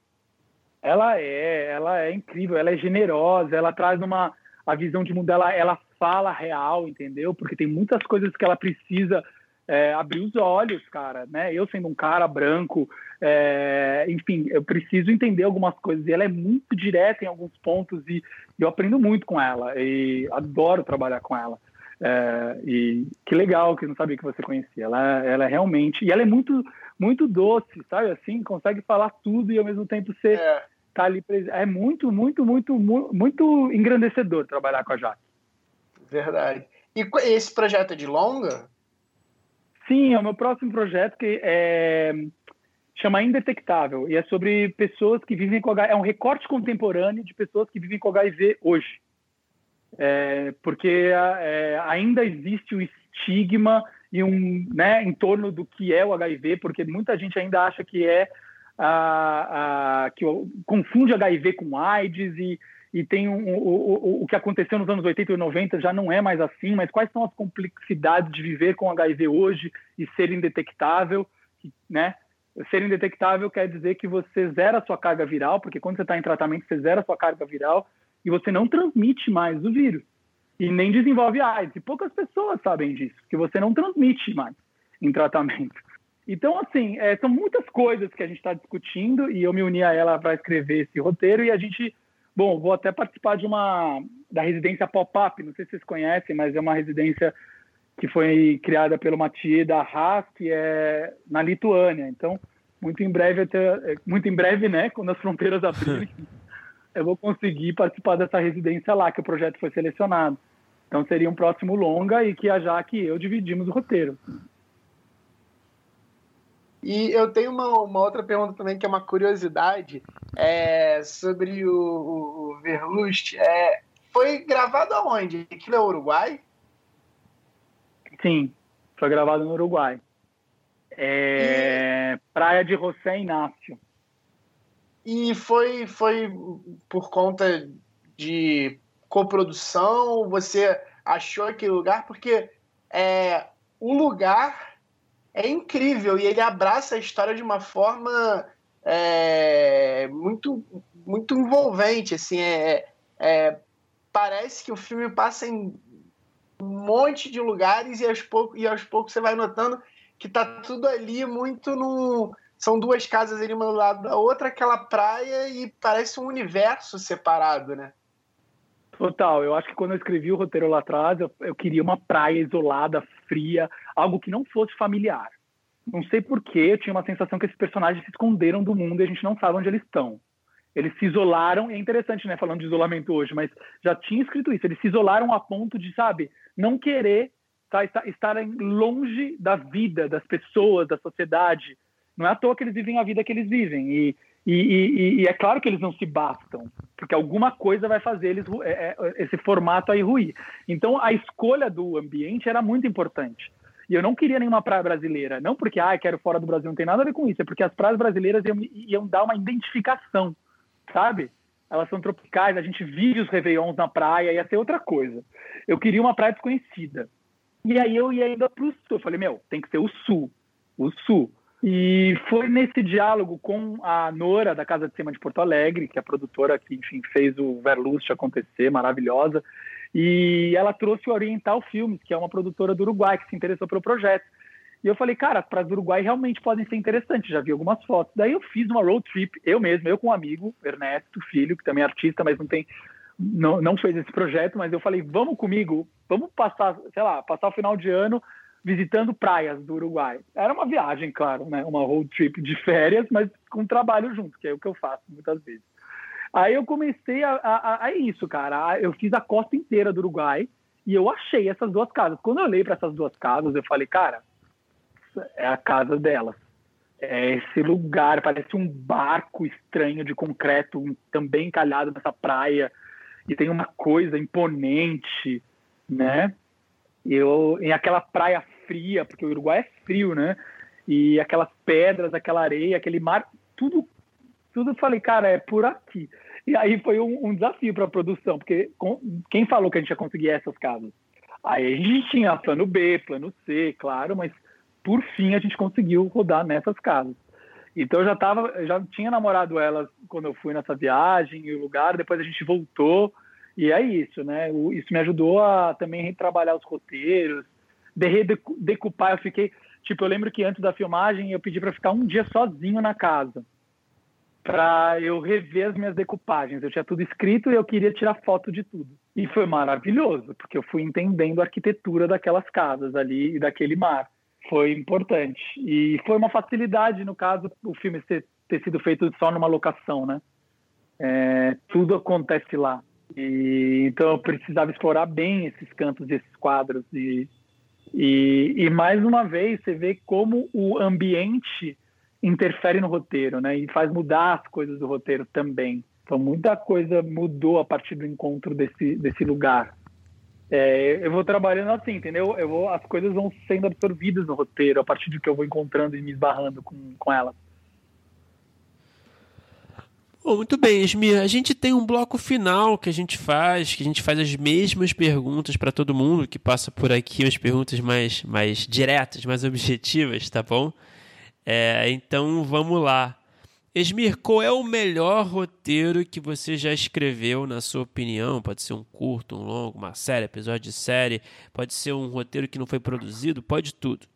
Speaker 3: Ela é, ela é incrível, ela é generosa, ela traz uma a visão de mundo, ela, ela fala real, entendeu? Porque tem muitas coisas que ela precisa é, abrir os olhos, cara, né? Eu sendo um cara branco, é, enfim, eu preciso entender algumas coisas e ela é muito direta em alguns pontos e, e eu aprendo muito com ela e adoro trabalhar com ela. É, e que legal que eu não sabia que você conhecia. Ela, ela é realmente e ela é muito muito doce, sabe? Assim, consegue falar tudo e ao mesmo tempo ser é. Tá ali é muito muito muito muito engrandecedor trabalhar com a Jaque.
Speaker 1: Verdade. E esse projeto é de longa?
Speaker 3: Sim, é o meu próximo projeto que é chama Indetectável e é sobre pessoas que vivem com HIV. É um recorte contemporâneo de pessoas que vivem com HIV hoje. É, porque é, ainda existe o estigma e um, né, em torno do que é o HIV, porque muita gente ainda acha que é a, a, que confunde HIV com AIDS e e tem um, o, o, que aconteceu nos anos 80 e 90 já não é mais assim, mas quais são as complexidades de viver com HIV hoje e ser indetectável, né? Ser indetectável quer dizer que você zera a sua carga viral, porque quando você está em tratamento, você zera a sua carga viral e você não transmite mais o vírus. E nem desenvolve AIDS. E poucas pessoas sabem disso, que você não transmite mais em tratamento. Então, assim, é, são muitas coisas que a gente está discutindo e eu me uni a ela para escrever esse roteiro e a gente Bom, vou até participar de uma da residência Pop-Up, não sei se vocês conhecem, mas é uma residência que foi criada pelo Mathieu da Haas, que é na Lituânia. Então, muito em breve, até, muito em breve, né, quando as fronteiras abrirem, eu vou conseguir participar dessa residência lá, que o projeto foi selecionado. Então seria um próximo longa e que a Jaque e eu dividimos o roteiro.
Speaker 1: E eu tenho uma, uma outra pergunta também, que é uma curiosidade, é, sobre o, o, o Verlust. É, foi gravado aonde? Aquilo é Uruguai?
Speaker 3: Sim, foi gravado no Uruguai. É, e... Praia de José Inácio.
Speaker 1: E foi, foi por conta de coprodução? Você achou aquele lugar? Porque é, o lugar é incrível e ele abraça a história de uma forma é, muito, muito envolvente. Assim, é, é, parece que o filme passa em um monte de lugares e aos poucos, e aos poucos você vai notando que tá tudo ali muito no. São duas casas ali uma do lado da outra, aquela praia e parece um universo separado, né?
Speaker 3: Total, eu acho que quando eu escrevi o roteiro lá atrás, eu, eu queria uma praia isolada, fria, algo que não fosse familiar. Não sei porquê, eu tinha uma sensação que esses personagens se esconderam do mundo e a gente não sabe onde eles estão. Eles se isolaram, é interessante, né, falando de isolamento hoje, mas já tinha escrito isso, eles se isolaram a ponto de, sabe, não querer tá, estarem longe da vida, das pessoas, da sociedade. Não é à toa que eles vivem a vida que eles vivem. E e, e, e, é claro que eles não se bastam, porque alguma coisa vai fazer eles, é, é, esse formato aí ruir. Então, a escolha do ambiente era muito importante. E eu não queria nenhuma praia brasileira, não porque, ah, quero fora do Brasil, não tem nada a ver com isso, é porque as praias brasileiras iam, iam dar uma identificação, sabe? Elas são tropicais, a gente vive os réveillons na praia, ia ser outra coisa. Eu queria uma praia desconhecida. E aí eu ia ainda para o sul. Eu falei, meu, tem que ser o sul. O sul. E foi nesse diálogo com a Nora, da Casa de Cima de Porto Alegre, que é a produtora que, enfim, fez o Verlust acontecer, maravilhosa. E ela trouxe o Oriental Filmes, que é uma produtora do Uruguai, que se interessou pelo projeto. E eu falei, cara, praias do Uruguai realmente podem ser interessantes, já vi algumas fotos. Daí eu fiz uma road trip, eu mesmo, eu com um amigo, Ernesto, filho, que também é artista, mas não tem. Não, não fez esse projeto, mas eu falei, vamos comigo, vamos passar, sei lá, passar o final de ano visitando praias do Uruguai. Era uma viagem, claro, né? Uma road trip de férias, mas com trabalho junto, que é o que eu faço muitas vezes. Aí eu comecei a, a, a isso, cara. Eu fiz a costa inteira do Uruguai e eu achei essas duas casas. Quando eu olhei para essas duas casas, eu falei, cara, é a casa delas. É esse lugar, parece um barco estranho de concreto, também encalhado nessa praia, e tem uma coisa imponente, né? Eu em aquela praia fria, porque o Uruguai é frio, né? E aquelas pedras, aquela areia, aquele mar, tudo, tudo falei, cara, é por aqui. E aí foi um, um desafio para a produção, porque com, quem falou que a gente ia conseguir essas casas? Aí a gente tinha plano B, plano C, claro, mas por fim a gente conseguiu rodar nessas casas. Então eu já tava, já tinha namorado elas quando eu fui nessa viagem e o lugar, depois a gente voltou e é isso, né? Isso me ajudou a também retrabalhar os roteiros, de redecupar. Eu fiquei, tipo, eu lembro que antes da filmagem eu pedi para ficar um dia sozinho na casa, para eu rever as minhas decupagens. Eu tinha tudo escrito e eu queria tirar foto de tudo. E foi maravilhoso, porque eu fui entendendo a arquitetura daquelas casas ali e daquele mar. Foi importante. E foi uma facilidade, no caso, o filme ter, ter sido feito só numa locação, né? É, tudo acontece lá. E, então eu precisava explorar bem esses cantos desses quadros. E, e, e, mais uma vez você vê como o ambiente interfere no roteiro, né? E faz mudar as coisas do roteiro também. Então muita coisa mudou a partir do encontro desse, desse lugar. É, eu vou trabalhando assim, entendeu? Eu vou, as coisas vão sendo absorvidas no roteiro a partir do que eu vou encontrando e me esbarrando com, com elas.
Speaker 2: Bom, muito bem, Esmir. A gente tem um bloco final que a gente faz, que a gente faz as mesmas perguntas para todo mundo que passa por aqui, as perguntas mais, mais diretas, mais objetivas, tá bom? É, então vamos lá. Esmir, qual é o melhor roteiro que você já escreveu, na sua opinião? Pode ser um curto, um longo, uma série, episódio de série, pode ser um roteiro que não foi produzido, pode tudo.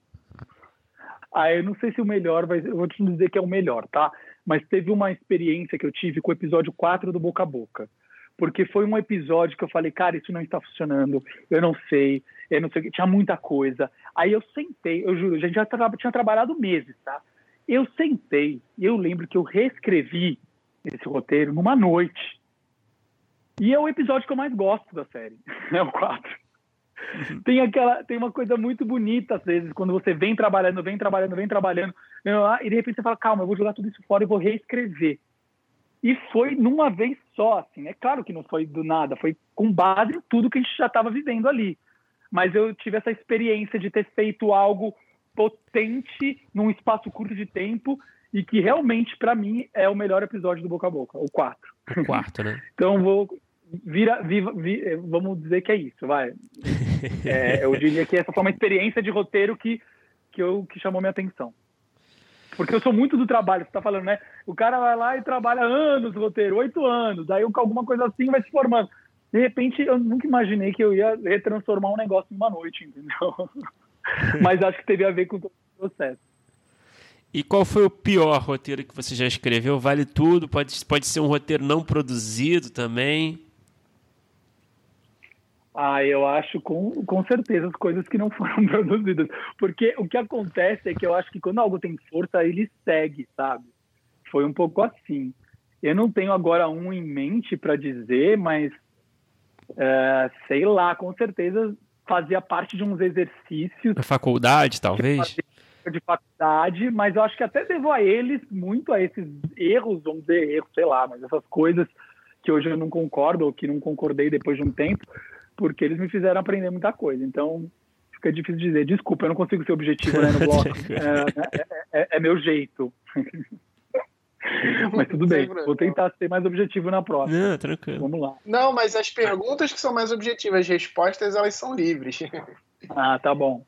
Speaker 3: Ah, eu não sei se o melhor, mas eu vou te dizer que é o melhor, tá? Mas teve uma experiência que eu tive com o episódio 4 do Boca a Boca. Porque foi um episódio que eu falei, cara, isso não está funcionando, eu não sei, eu não sei, tinha muita coisa. Aí eu sentei, eu juro, a gente já tra tinha trabalhado meses, tá? Eu sentei, eu lembro que eu reescrevi esse roteiro numa noite. E é o episódio que eu mais gosto da série, é o 4. Uhum. Tem aquela, tem uma coisa muito bonita às vezes quando você vem trabalhando, vem trabalhando, vem trabalhando, e de repente você fala, calma, eu vou jogar tudo isso fora e vou reescrever. E foi numa vez só, assim. É claro que não foi do nada, foi com base em tudo que a gente já estava vivendo ali. Mas eu tive essa experiência de ter feito algo potente num espaço curto de tempo e que realmente, para mim, é o melhor episódio do Boca a Boca, o 4.
Speaker 2: O quarto, né?
Speaker 3: então, vou. Vira, viva, vi, vamos dizer que é isso, vai. É, eu diria que essa foi uma experiência de roteiro que, que, eu, que chamou minha atenção. Porque eu sou muito do trabalho, você está falando, né? O cara vai lá e trabalha anos roteiro, oito anos, aí alguma coisa assim vai se formando. De repente, eu nunca imaginei que eu ia retransformar um negócio em uma noite, entendeu? Mas acho que teve a ver com todo o processo.
Speaker 2: E qual foi o pior roteiro que você já escreveu? Vale tudo? Pode, pode ser um roteiro não produzido também?
Speaker 3: Ah, eu acho com, com certeza as coisas que não foram produzidas. Porque o que acontece é que eu acho que quando algo tem força, ele segue, sabe? Foi um pouco assim. Eu não tenho agora um em mente para dizer, mas é, sei lá, com certeza fazia parte de uns exercícios.
Speaker 2: Da faculdade, talvez?
Speaker 3: De faculdade, mas eu acho que até devo a eles muito a esses erros, vamos dizer erros, sei lá, mas essas coisas que hoje eu não concordo ou que não concordei depois de um tempo porque eles me fizeram aprender muita coisa. Então, fica difícil dizer. Desculpa, eu não consigo ser objetivo né, no bloco. É, é, é, é, meu jeito. mas tudo bem, vou tentar ser mais objetivo na próxima.
Speaker 2: Não, tranquilo.
Speaker 3: Vamos lá.
Speaker 1: Não, mas as perguntas que são mais objetivas, as respostas, elas são livres.
Speaker 3: ah, tá bom.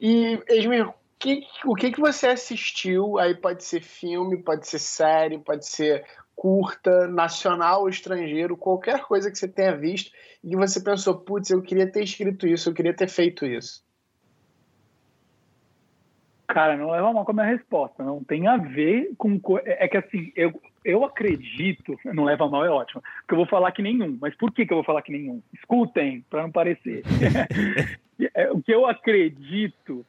Speaker 1: E, Esmir, que, o que, que você assistiu? Aí pode ser filme, pode ser série, pode ser curta, nacional ou estrangeiro, qualquer coisa que você tenha visto e que você pensou, putz, eu queria ter escrito isso, eu queria ter feito isso?
Speaker 3: Cara, não leva mal com a minha resposta. Não tem a ver com. É, é que assim, eu, eu acredito. Não leva mal, é ótimo. Porque eu vou falar que nenhum. Mas por que, que eu vou falar que nenhum? Escutem, para não parecer. É, o que eu acredito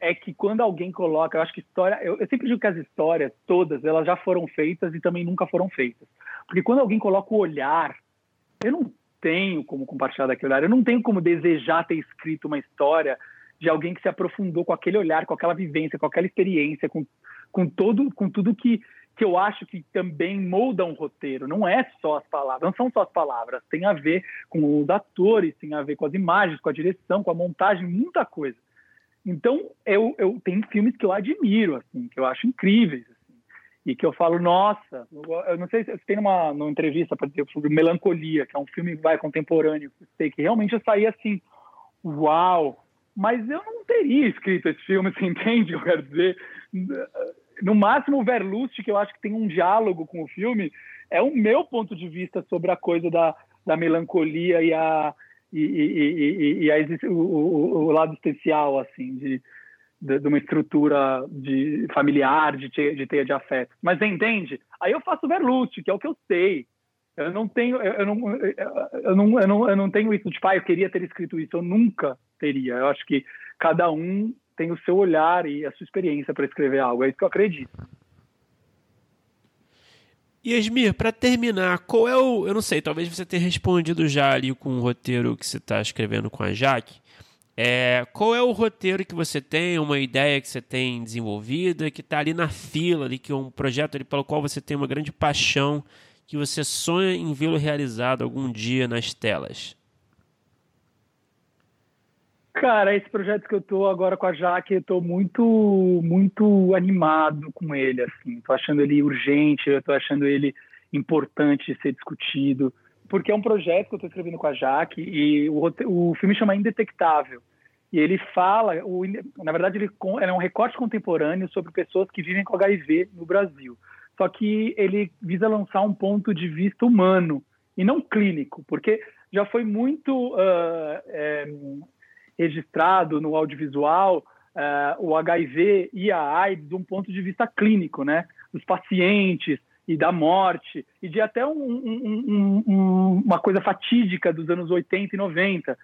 Speaker 3: é que quando alguém coloca, eu acho que história, eu, eu, sempre digo que as histórias todas, elas já foram feitas e também nunca foram feitas. Porque quando alguém coloca o olhar, eu não tenho como compartilhar daquele olhar, eu não tenho como desejar ter escrito uma história de alguém que se aprofundou com aquele olhar, com aquela vivência, com aquela experiência, com, com todo, com tudo que que eu acho que também molda um roteiro. Não é só as palavras, não são só as palavras. Tem a ver com os atores, tem a ver com as imagens, com a direção, com a montagem, muita coisa. Então, eu, eu tenho filmes que eu admiro, assim, que eu acho incríveis, assim, e que eu falo, nossa, eu não sei se tem uma, uma entrevista para dizer sobre Melancolia, que é um filme vai contemporâneo, que realmente eu saí assim, uau, mas eu não teria escrito esse filme, você entende eu quero dizer? No máximo, o Verlust, que eu acho que tem um diálogo com o filme, é o meu ponto de vista sobre a coisa da, da melancolia e a e, e, e, e a, o, o, lado especial assim de, de, de, uma estrutura de familiar de, de teia de afeto. Mas entende? Aí eu faço Verlute que é o que eu sei. Eu não tenho eu não eu não, eu não, eu não tenho isso de pai ah, eu queria ter escrito isso eu nunca teria. Eu acho que cada um tem o seu olhar e a sua experiência para escrever algo. É isso que eu acredito
Speaker 2: Esmir, para terminar, qual é o. Eu não sei, talvez você tenha respondido já ali com o roteiro que você está escrevendo com a Jaque. É, qual é o roteiro que você tem, uma ideia que você tem desenvolvida, que está ali na fila, ali, que é um projeto ali pelo qual você tem uma grande paixão, que você sonha em vê-lo realizado algum dia nas telas?
Speaker 3: Cara, esse projeto que eu tô agora com a Jaque, eu tô muito, muito animado com ele, assim. Tô achando ele urgente, eu tô achando ele importante ser discutido, porque é um projeto que eu tô escrevendo com a Jaque e o, o filme chama Indetectável. E ele fala, o, na verdade, ele, ele é um recorte contemporâneo sobre pessoas que vivem com HIV no Brasil. Só que ele visa lançar um ponto de vista humano e não clínico, porque já foi muito uh, é, registrado no audiovisual uh, o HIV e a AIDS de um ponto de vista clínico, né? Dos pacientes e da morte, e de até um, um, um, uma coisa fatídica dos anos 80 e 90.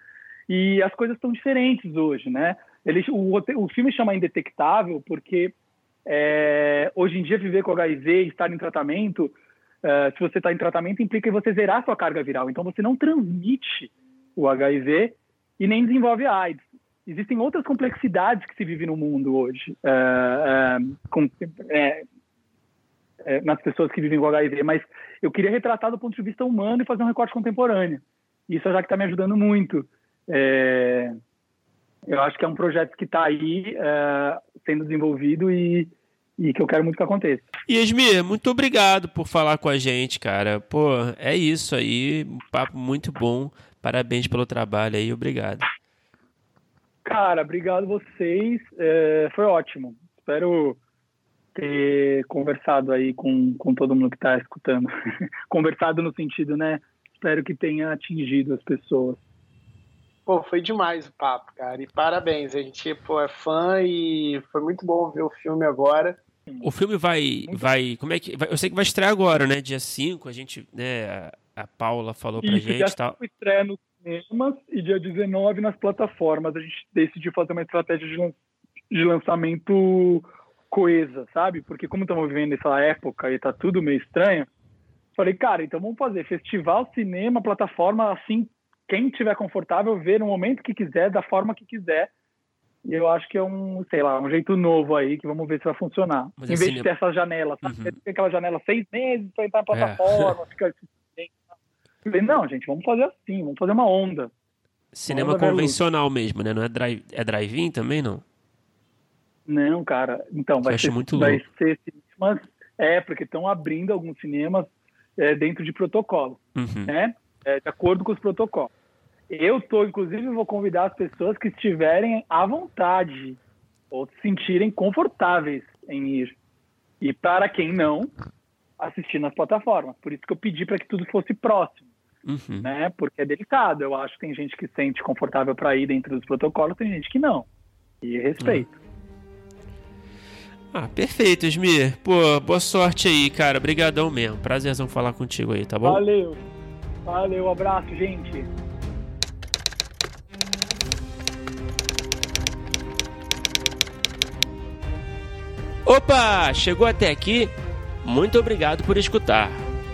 Speaker 3: E as coisas estão diferentes hoje, né? Ele, o, o filme chama Indetectável porque é, hoje em dia viver com HIV e estar em tratamento uh, se você está em tratamento, implica em você zerar sua carga viral. Então, você não transmite o HIV e nem desenvolve a AIDS. Existem outras complexidades que se vive no mundo hoje, uh, uh, com, é, é, nas pessoas que vivem com HIV, mas eu queria retratar do ponto de vista humano e fazer um recorte contemporâneo. Isso já que está me ajudando muito. É, eu acho que é um projeto que está aí é, sendo desenvolvido e, e que eu quero muito que aconteça.
Speaker 2: Esmir, muito obrigado por falar com a gente, cara. Pô, é isso aí, um papo muito bom. Parabéns pelo trabalho aí, obrigado.
Speaker 3: Cara, obrigado vocês. É, foi ótimo. Espero ter conversado aí com, com todo mundo que está escutando. conversado no sentido, né? Espero que tenha atingido as pessoas.
Speaker 1: Pô, foi demais o papo, cara. E parabéns. A gente pô, é fã e foi muito bom ver o filme agora.
Speaker 2: O filme vai. vai como é que. Vai, eu sei que vai estrear agora, né? Dia 5. A gente. Né, a, Paula falou pra Isso, gente. Dia
Speaker 3: tal. estreia nos cinemas e dia 19 nas plataformas. A gente decidiu fazer uma estratégia de, lan de lançamento coesa, sabe? Porque como estamos vivendo essa época e tá tudo meio estranho, falei, cara, então vamos fazer festival, cinema, plataforma, assim quem tiver confortável ver no momento que quiser, da forma que quiser. E eu acho que é um, sei lá, um jeito novo aí que vamos ver se vai funcionar. Mas em vez de ter essa janela, sabe? Uhum. Tem aquela janela seis meses para entrar na é. plataforma, é. fica Falei, não, gente, vamos fazer assim, vamos fazer uma onda.
Speaker 2: Cinema onda convencional mesmo, né? Não é drive, é drive-in também, não?
Speaker 3: Não, cara. Então, vai ser, muito vai ser cinemas. É, porque estão abrindo alguns cinemas é, dentro de protocolo, uhum. né? É, de acordo com os protocolos. Eu tô, inclusive, vou convidar as pessoas que estiverem à vontade ou se sentirem confortáveis em ir. E para quem não, assistir nas plataformas. Por isso que eu pedi para que tudo fosse próximo. Uhum. Né? Porque é delicado. Eu acho que tem gente que se sente confortável para ir dentro dos protocolos, tem gente que não. E respeito. Uhum.
Speaker 2: Ah, perfeito, Esmir. Pô, boa sorte aí, cara. Obrigadão mesmo. Prazerzão falar contigo aí, tá bom?
Speaker 3: Valeu. Valeu, abraço, gente.
Speaker 2: Opa, chegou até aqui? Muito obrigado por escutar.